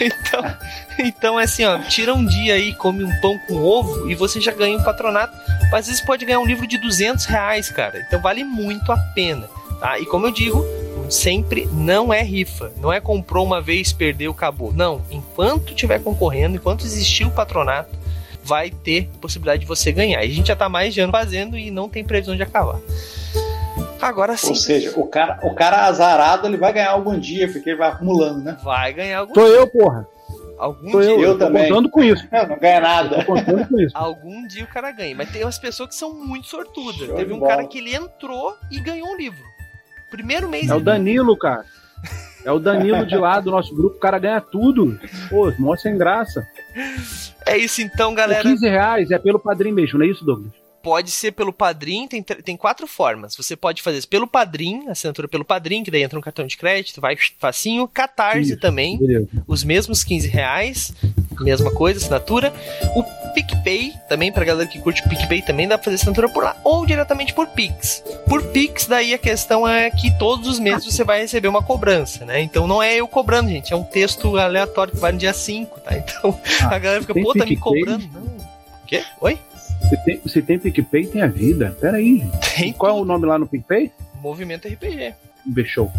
então, então é assim, ó, tira um dia aí, come um pão com ovo e você já ganha um patronato. Mas às vezes pode ganhar um livro de 200 reais, cara. Então vale muito a pena. Tá? E como eu digo, sempre não é rifa. Não é comprou uma vez, perdeu, acabou. Não. Enquanto estiver concorrendo, enquanto existir o patronato, vai ter possibilidade de você ganhar. E a gente já está mais de ano fazendo e não tem previsão de acabar. Agora sim. Ou seja, o cara, o cara azarado ele vai ganhar algum dia, porque ele vai acumulando, né? Vai ganhar algum Tô dia. eu, porra. Algum Tô dia. Eu, eu eu também. Contando com isso. Eu não ganha nada. Tô contando com isso. Algum dia o cara ganha. Mas tem umas pessoas que são muito sortudas. Show Teve um bola. cara que ele entrou e ganhou um livro. Primeiro mês É o Danilo, cara. É o Danilo de lá do nosso grupo, o cara ganha tudo. Pô, mó sem graça. É isso então, Por galera. 15 reais é pelo padrinho mesmo, não é isso, Douglas? Pode ser pelo Padrim, tem, tem quatro formas. Você pode fazer isso pelo Padrim, assinatura pelo Padrim, que daí entra um cartão de crédito, vai facinho. Catarse Isso. também, Beleza. os mesmos 15 reais, mesma coisa, assinatura. O PicPay, também pra galera que curte o PicPay, também dá pra fazer assinatura por lá, ou diretamente por Pix. Por Pix, daí a questão é que todos os meses você vai receber uma cobrança, né? Então não é eu cobrando, gente, é um texto aleatório que vai no dia 5, tá? Então a galera fica, pô, tá me PicPay? cobrando. Não. O quê? Oi? Se tem, se tem PicPay, tem a vida. Pera aí. Tem Qual é o nome lá no PicPay? Movimento RPG. Bechou.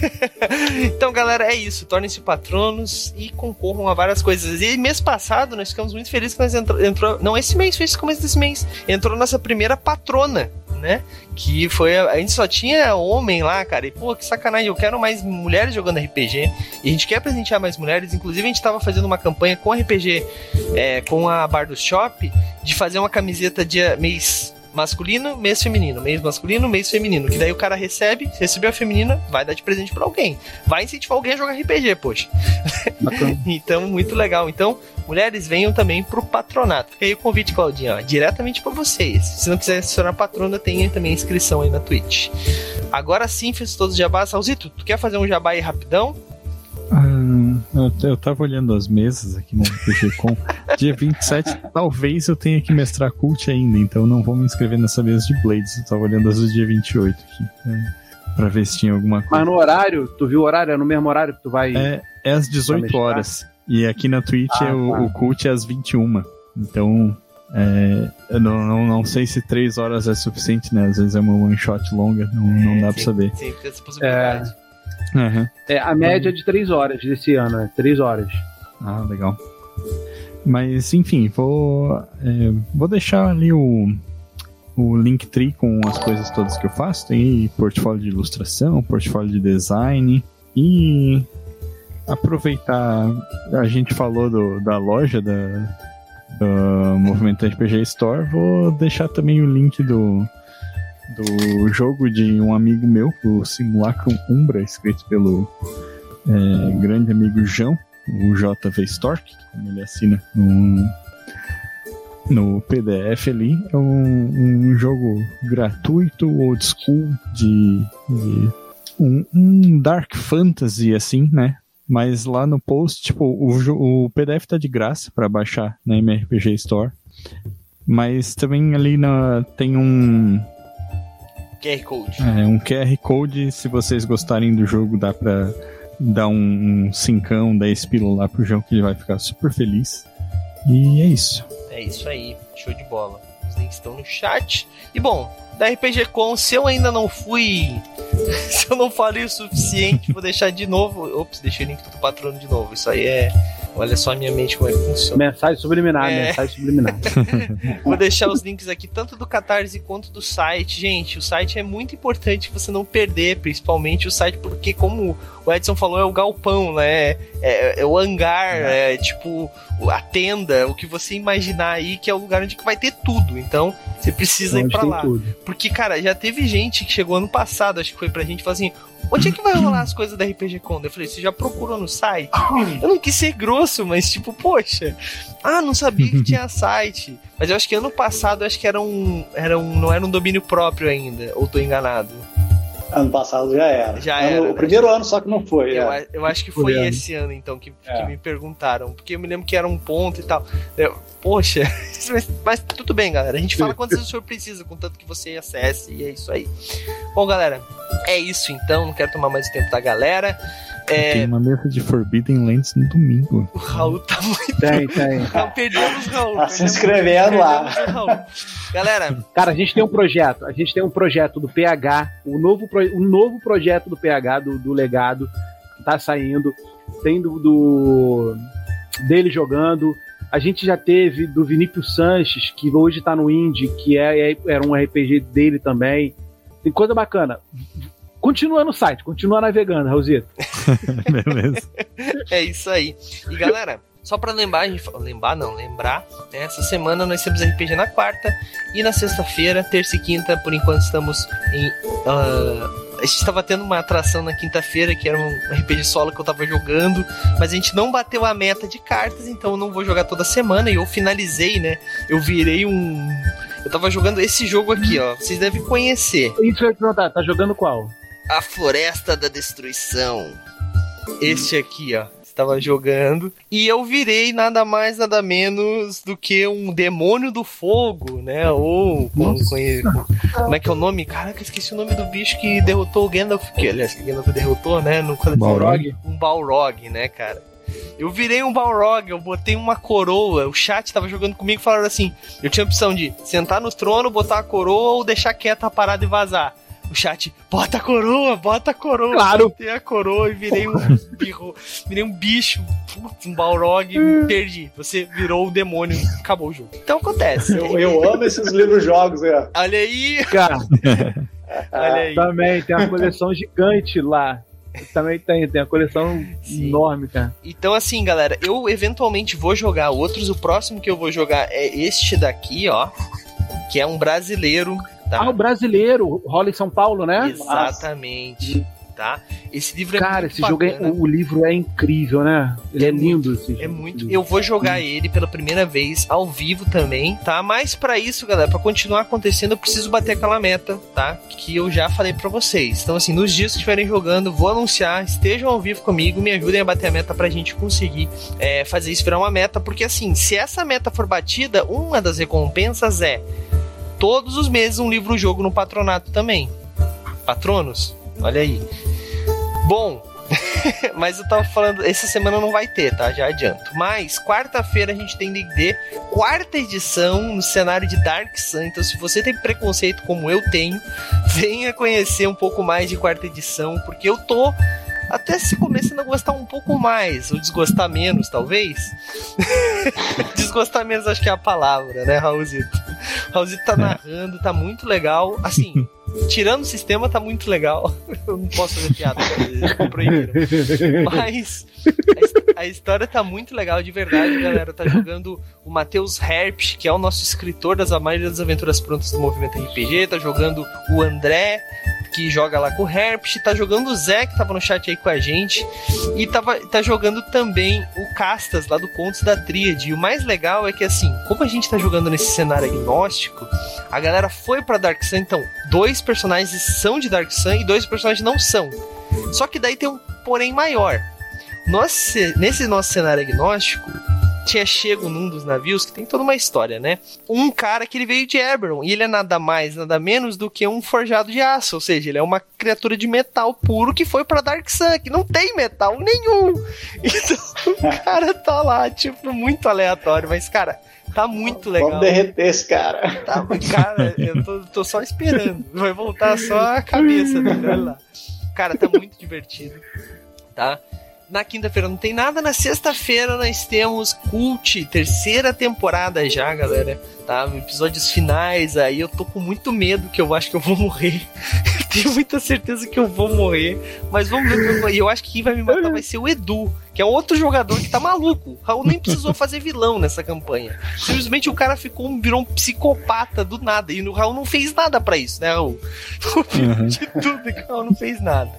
Então, galera, é isso. Tornem-se patronos e concorram a várias coisas. E mês passado nós ficamos muito felizes que nós entrou, entrou. Não, esse mês, foi esse começo desse mês. Entrou nossa primeira patrona, né? Que foi. A, gente só tinha homem lá, cara. E, pô, que sacanagem. Eu quero mais mulheres jogando RPG. E a gente quer presentear mais mulheres. Inclusive, a gente tava fazendo uma campanha com RPG, é, com a Bar do Shop, de fazer uma camiseta dia mês masculino, mês feminino, mês masculino, mês feminino. Que daí o cara recebe, recebeu a feminina, vai dar de presente pra alguém. Vai incentivar alguém a jogar RPG, poxa. Então, muito legal. Então, mulheres, venham também pro patronato. Fica aí o convite, Claudinha, ó, diretamente pra vocês. Se não quiser se tornar patrona, tem também a inscrição aí na Twitch. Agora sim, fiz todos os jabás. Salzito, tu quer fazer um jabá aí rapidão? Ah, eu, eu tava olhando as mesas aqui no RPG Com. Dia 27, talvez eu tenha que mestrar cult ainda, então não vou me inscrever nessa mesa de Blades. Eu tava olhando as do dia 28 aqui. né, pra ver se tinha alguma Mas coisa. no horário, tu viu o horário? É no mesmo horário que tu vai. É, é às 18 mestrar? horas. E aqui na Twitch Ah, é o, tá. o cult é às 21. Então. É, eu não, não, não sei se 3 horas é suficiente, né? Às vezes é uma one shot longa, não, não dá pra Sim, saber. Sim, tem essa possibilidade. Aham. É, a média é de 3 horas desse ano, é 3 horas. Ah, legal. Mas, enfim, vou, é, vou deixar ali o, o Linktree com as coisas todas que eu faço. Tem portfólio de ilustração, portfólio de design e aproveitar. A gente falou do, da loja da, do Movimento RPG Store. Vou deixar também o link do, do jogo de um amigo meu, o Simulacrum Umbra, escrito pelo é, grande amigo João o JV Stork, como ele assina no, no PDF ali. É um, um jogo gratuito, old school, de, de um, um Dark Fantasy, assim, né? Mas lá no post, tipo, o, o PDF tá de graça para baixar na MRPG Store. Mas também ali na, tem um, QR Code. é, um QR Code. Se vocês gostarem do jogo, dá pra dar um, um cincão, 10 pila lá pro João, que ele vai ficar super feliz. E é isso. É isso aí, show de bola. Links estão no chat. E bom, da RPG Com, se eu ainda não fui. se eu não falei o suficiente, vou deixar de novo. Ops, deixei o link do patrono de novo. Isso aí é. Olha só a minha mente como é que funciona. Mensagem subliminar, É. mensagem subliminar. Vou deixar os links aqui, tanto do Catarse quanto do site. Gente, o site é muito importante você não perder, principalmente o site, porque, como o Edson falou, é o galpão, né? É, é o hangar, é tipo a tenda, o que você imaginar aí, que é o lugar onde vai ter tudo. Então, você precisa ir Onde pra tem lá. tudo. Porque, cara, já teve gente que chegou ano passado, acho que foi pra gente, e falou assim: onde é que vai rolar as coisas da RPG Con? Eu falei: você já procurou no site? Eu não quis ser grosso, mas tipo, poxa, ah, não sabia que tinha site. Mas eu acho que ano passado, eu acho que era um, era um. Não era um domínio próprio ainda, ou tô enganado. Ano passado já era. Já Ano- era, O né? primeiro ano só que não foi. Eu, é. eu acho que Foi foi ano. esse ano, então, que, que É. me perguntaram. Porque eu me lembro que era um ponto e tal. Eu, poxa, mas, mas tudo bem, galera. A gente fala quantas vezes o senhor precisa, contanto que você acesse, e é isso aí. Bom, galera, é isso então. Não quero tomar mais o tempo da galera. É, Tem uma mesa de Forbidden Lands no domingo. o Raul tá muito. Tem, tem. Não, perdemos o Raul. Tá se inscrevendo lá. Galera, Cara, a gente tem um projeto, a gente tem um projeto do PH, o novo, pro- o novo projeto do PH, do, do legado, que tá saindo. Tem do, do- dele jogando. A gente já teve do Vinícius Sanches, que hoje tá no Indie, que é, é- era um RPG dele também. Tem coisa bacana. Continua no site, continua navegando, Raulzito. Beleza. É isso aí. E galera, só pra lembrar, a gente fa- lembrar não, lembrar, né, essa semana nós temos RPG na quarta e na sexta-feira, terça e quinta, por enquanto estamos em. ah, a gente estava tendo uma atração na quinta-feira, que era um RPG solo que eu tava jogando, mas a gente não bateu a meta de cartas, então eu não vou jogar toda semana. E eu finalizei, né? Eu virei um. Eu tava jogando esse jogo aqui, ó. Vocês devem conhecer. Isso eu ia perguntar, tá jogando qual? A Floresta da Destruição. Este aqui, ó. Estava jogando. E eu virei nada mais, nada menos do que um demônio do fogo, né? Ou. Como, como é que é o nome? Caraca, esqueci o nome do bicho que derrotou o Gandalf. Que, aliás, que Gandalf derrotou, né? No Balrog. Um Balrog, né, cara? Eu virei um Balrog, eu botei uma coroa. O chat tava jogando comigo e falaram assim: eu tinha a opção de sentar no trono, botar a coroa ou deixar quieta a parada e vazar. O chat, bota a coroa, bota a coroa. Claro. Botei a coroa e virei um birro, virei um bicho, um Balrog, me perdi. Você virou o demônio, acabou o jogo. Então acontece. Eu, eu amo esses livros jogos aí. ó. Olha aí, Cara, olha aí. também tem uma coleção gigante lá. Também tem, tem uma coleção Sim. enorme, cara. Então, assim, galera, eu eventualmente vou jogar outros. O próximo que eu vou jogar é este daqui, ó. Que é um brasileiro, tá? Ah, o brasileiro, rola em São Paulo, né? Exatamente. Tá? Esse livro é Cara, muito esse jogo é, bacana. o livro é incrível, né? Ele é, É lindo. esse É muito. Eu vou jogar ele pela primeira vez ao vivo também, tá? Mas pra isso, galera, pra continuar acontecendo, eu preciso bater aquela meta, tá? Que eu já falei pra vocês. Então, assim, nos dias que estiverem jogando, vou anunciar, estejam ao vivo comigo, me ajudem a bater a meta pra gente conseguir é, fazer isso virar uma meta, porque assim, se essa meta for batida, uma das recompensas é todos os meses um livro-jogo no patronato também. Patronos? Olha aí. Bom, mas eu tava falando, essa semana não vai ter, tá? Já adianto. Mas quarta-feira a gente tem D&D, quarta edição no cenário de Dark Sun. Então, se você tem preconceito como eu tenho, venha conhecer um pouco mais de quarta edição, porque eu tô até se começando a gostar um pouco mais, ou desgostar menos, talvez. desgostar menos acho que é a palavra, né, Raulzito? Raulzito tá narrando, tá muito legal. Assim, tirando o sistema, tá muito legal. Eu não posso fazer piada, eles proibiram. Mas a his- a história tá muito legal, de verdade, galera. Tá jogando o Matheus Herpsch, que é o nosso escritor das A das aventuras prontas do movimento RPG. Tá jogando o André, que joga lá com o Herpsch. Tá jogando o Zé, que tava no chat aí com a gente. E tava, tá jogando também o Castas, lá do Contos da Tríade. E o mais legal é que, assim, como a gente tá jogando nesse cenário agnóstico, a galera foi pra Dark Sun. Então, dois personagens são de Dark Sun e dois personagens não são. Só que daí tem um porém maior. Nosso, nesse nosso cenário agnóstico, tinha chego num dos navios, que tem toda uma história, né? Um cara que ele veio de Eberron, e ele é nada mais, nada menos do que um forjado de aço, ou seja, ele é uma criatura de metal puro que foi pra Dark Sun, que não tem metal nenhum. Então, o cara tá lá, tipo, muito aleatório, mas, cara, Tá muito legal. Vamos derreter esse cara. Tá, cara, eu tô, tô só esperando. Vai voltar só a cabeça dele, olha lá. Cara, tá muito divertido. Tá? Na quinta-feira não tem nada, na sexta-feira nós temos Cult, terceira temporada já, galera. Tá? Episódios finais aí, eu tô com muito medo que eu acho que eu vou morrer. Tenho muita certeza que eu vou morrer. Mas vamos ver. E eu acho que quem vai me matar vai ser o Edu, que é outro jogador que tá maluco. O Raul nem precisou fazer vilão nessa campanha. Simplesmente o cara ficou, virou um psicopata do nada. E o Raul não fez nada para isso, né, Raul? Uhum. De tudo que o Raul não fez nada.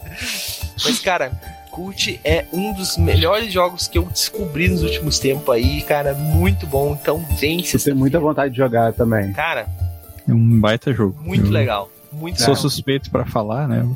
Mas, cara, Cult é um dos melhores jogos que eu descobri nos últimos tempos aí, cara, muito bom. Então vem Você tem muita vontade de jogar também. Cara, é um baita jogo. Muito eu legal. Muito Sou legal. suspeito para falar, né?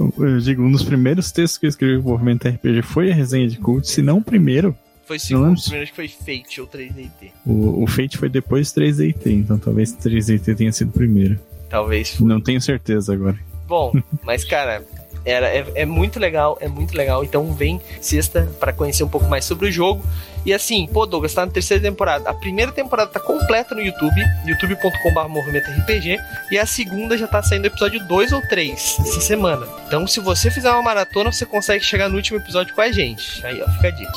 Eu, eu, digo, um dos primeiros textos que eu escrevi no movimento RPG foi a resenha de Cult, se não o primeiro. Foi o segundo, o primeiro que foi Fate ou 3DT. O, o Fate foi depois 3DT, então talvez 3DT tenha sido o primeiro. Talvez. Foi. Não tenho certeza agora. Bom, mas cara, era, é, é, muito legal, é muito legal. Então vem sexta para conhecer um pouco mais sobre o jogo. E assim, pô, Douglas, tá na terceira temporada. A primeira temporada tá completa no YouTube, youtube.com.br movimento RPG. E a segunda já tá saindo episódio 2 ou 3 essa semana. Então, se você fizer uma maratona, você consegue chegar no último episódio com a gente. Aí, ó, fica a dica.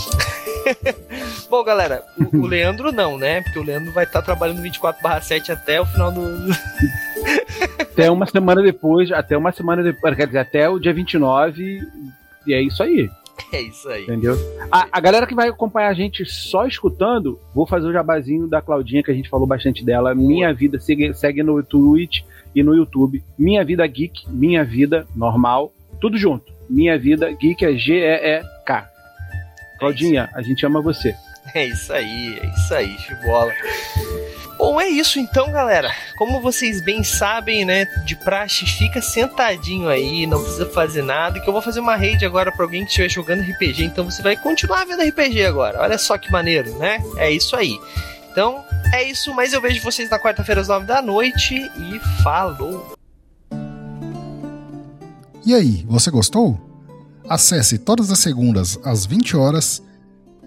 Bom, galera, o, o, Leandro não, né? Porque o Leandro vai estar tá trabalhando 24/7 até o final do. Até uma semana depois, até uma semana depois, quer dizer, até o dia 29, e é isso aí. É isso aí. Entendeu? A, a galera que vai acompanhar a gente só escutando, vou fazer o jabazinho da Claudinha, que a gente falou bastante dela. Minha Vida, segue, segue no Twitch e no YouTube. Minha Vida Geek, Minha Vida Normal, tudo junto. Minha Vida Geek é G-E-E-K. Claudinha, é a gente ama você. É isso aí, é isso aí, bola. Bom, é isso então, galera. Como vocês bem sabem, né, de praxe, fica sentadinho aí, não precisa fazer nada, que eu vou fazer uma raid agora para alguém que estiver jogando RPG, então você vai continuar vendo RPG agora. Olha só que maneiro, né? É isso aí. Então, é isso, mas eu vejo vocês na quarta-feira às nove da noite e falou. E aí, você gostou? Acesse todas as segundas às 20 horas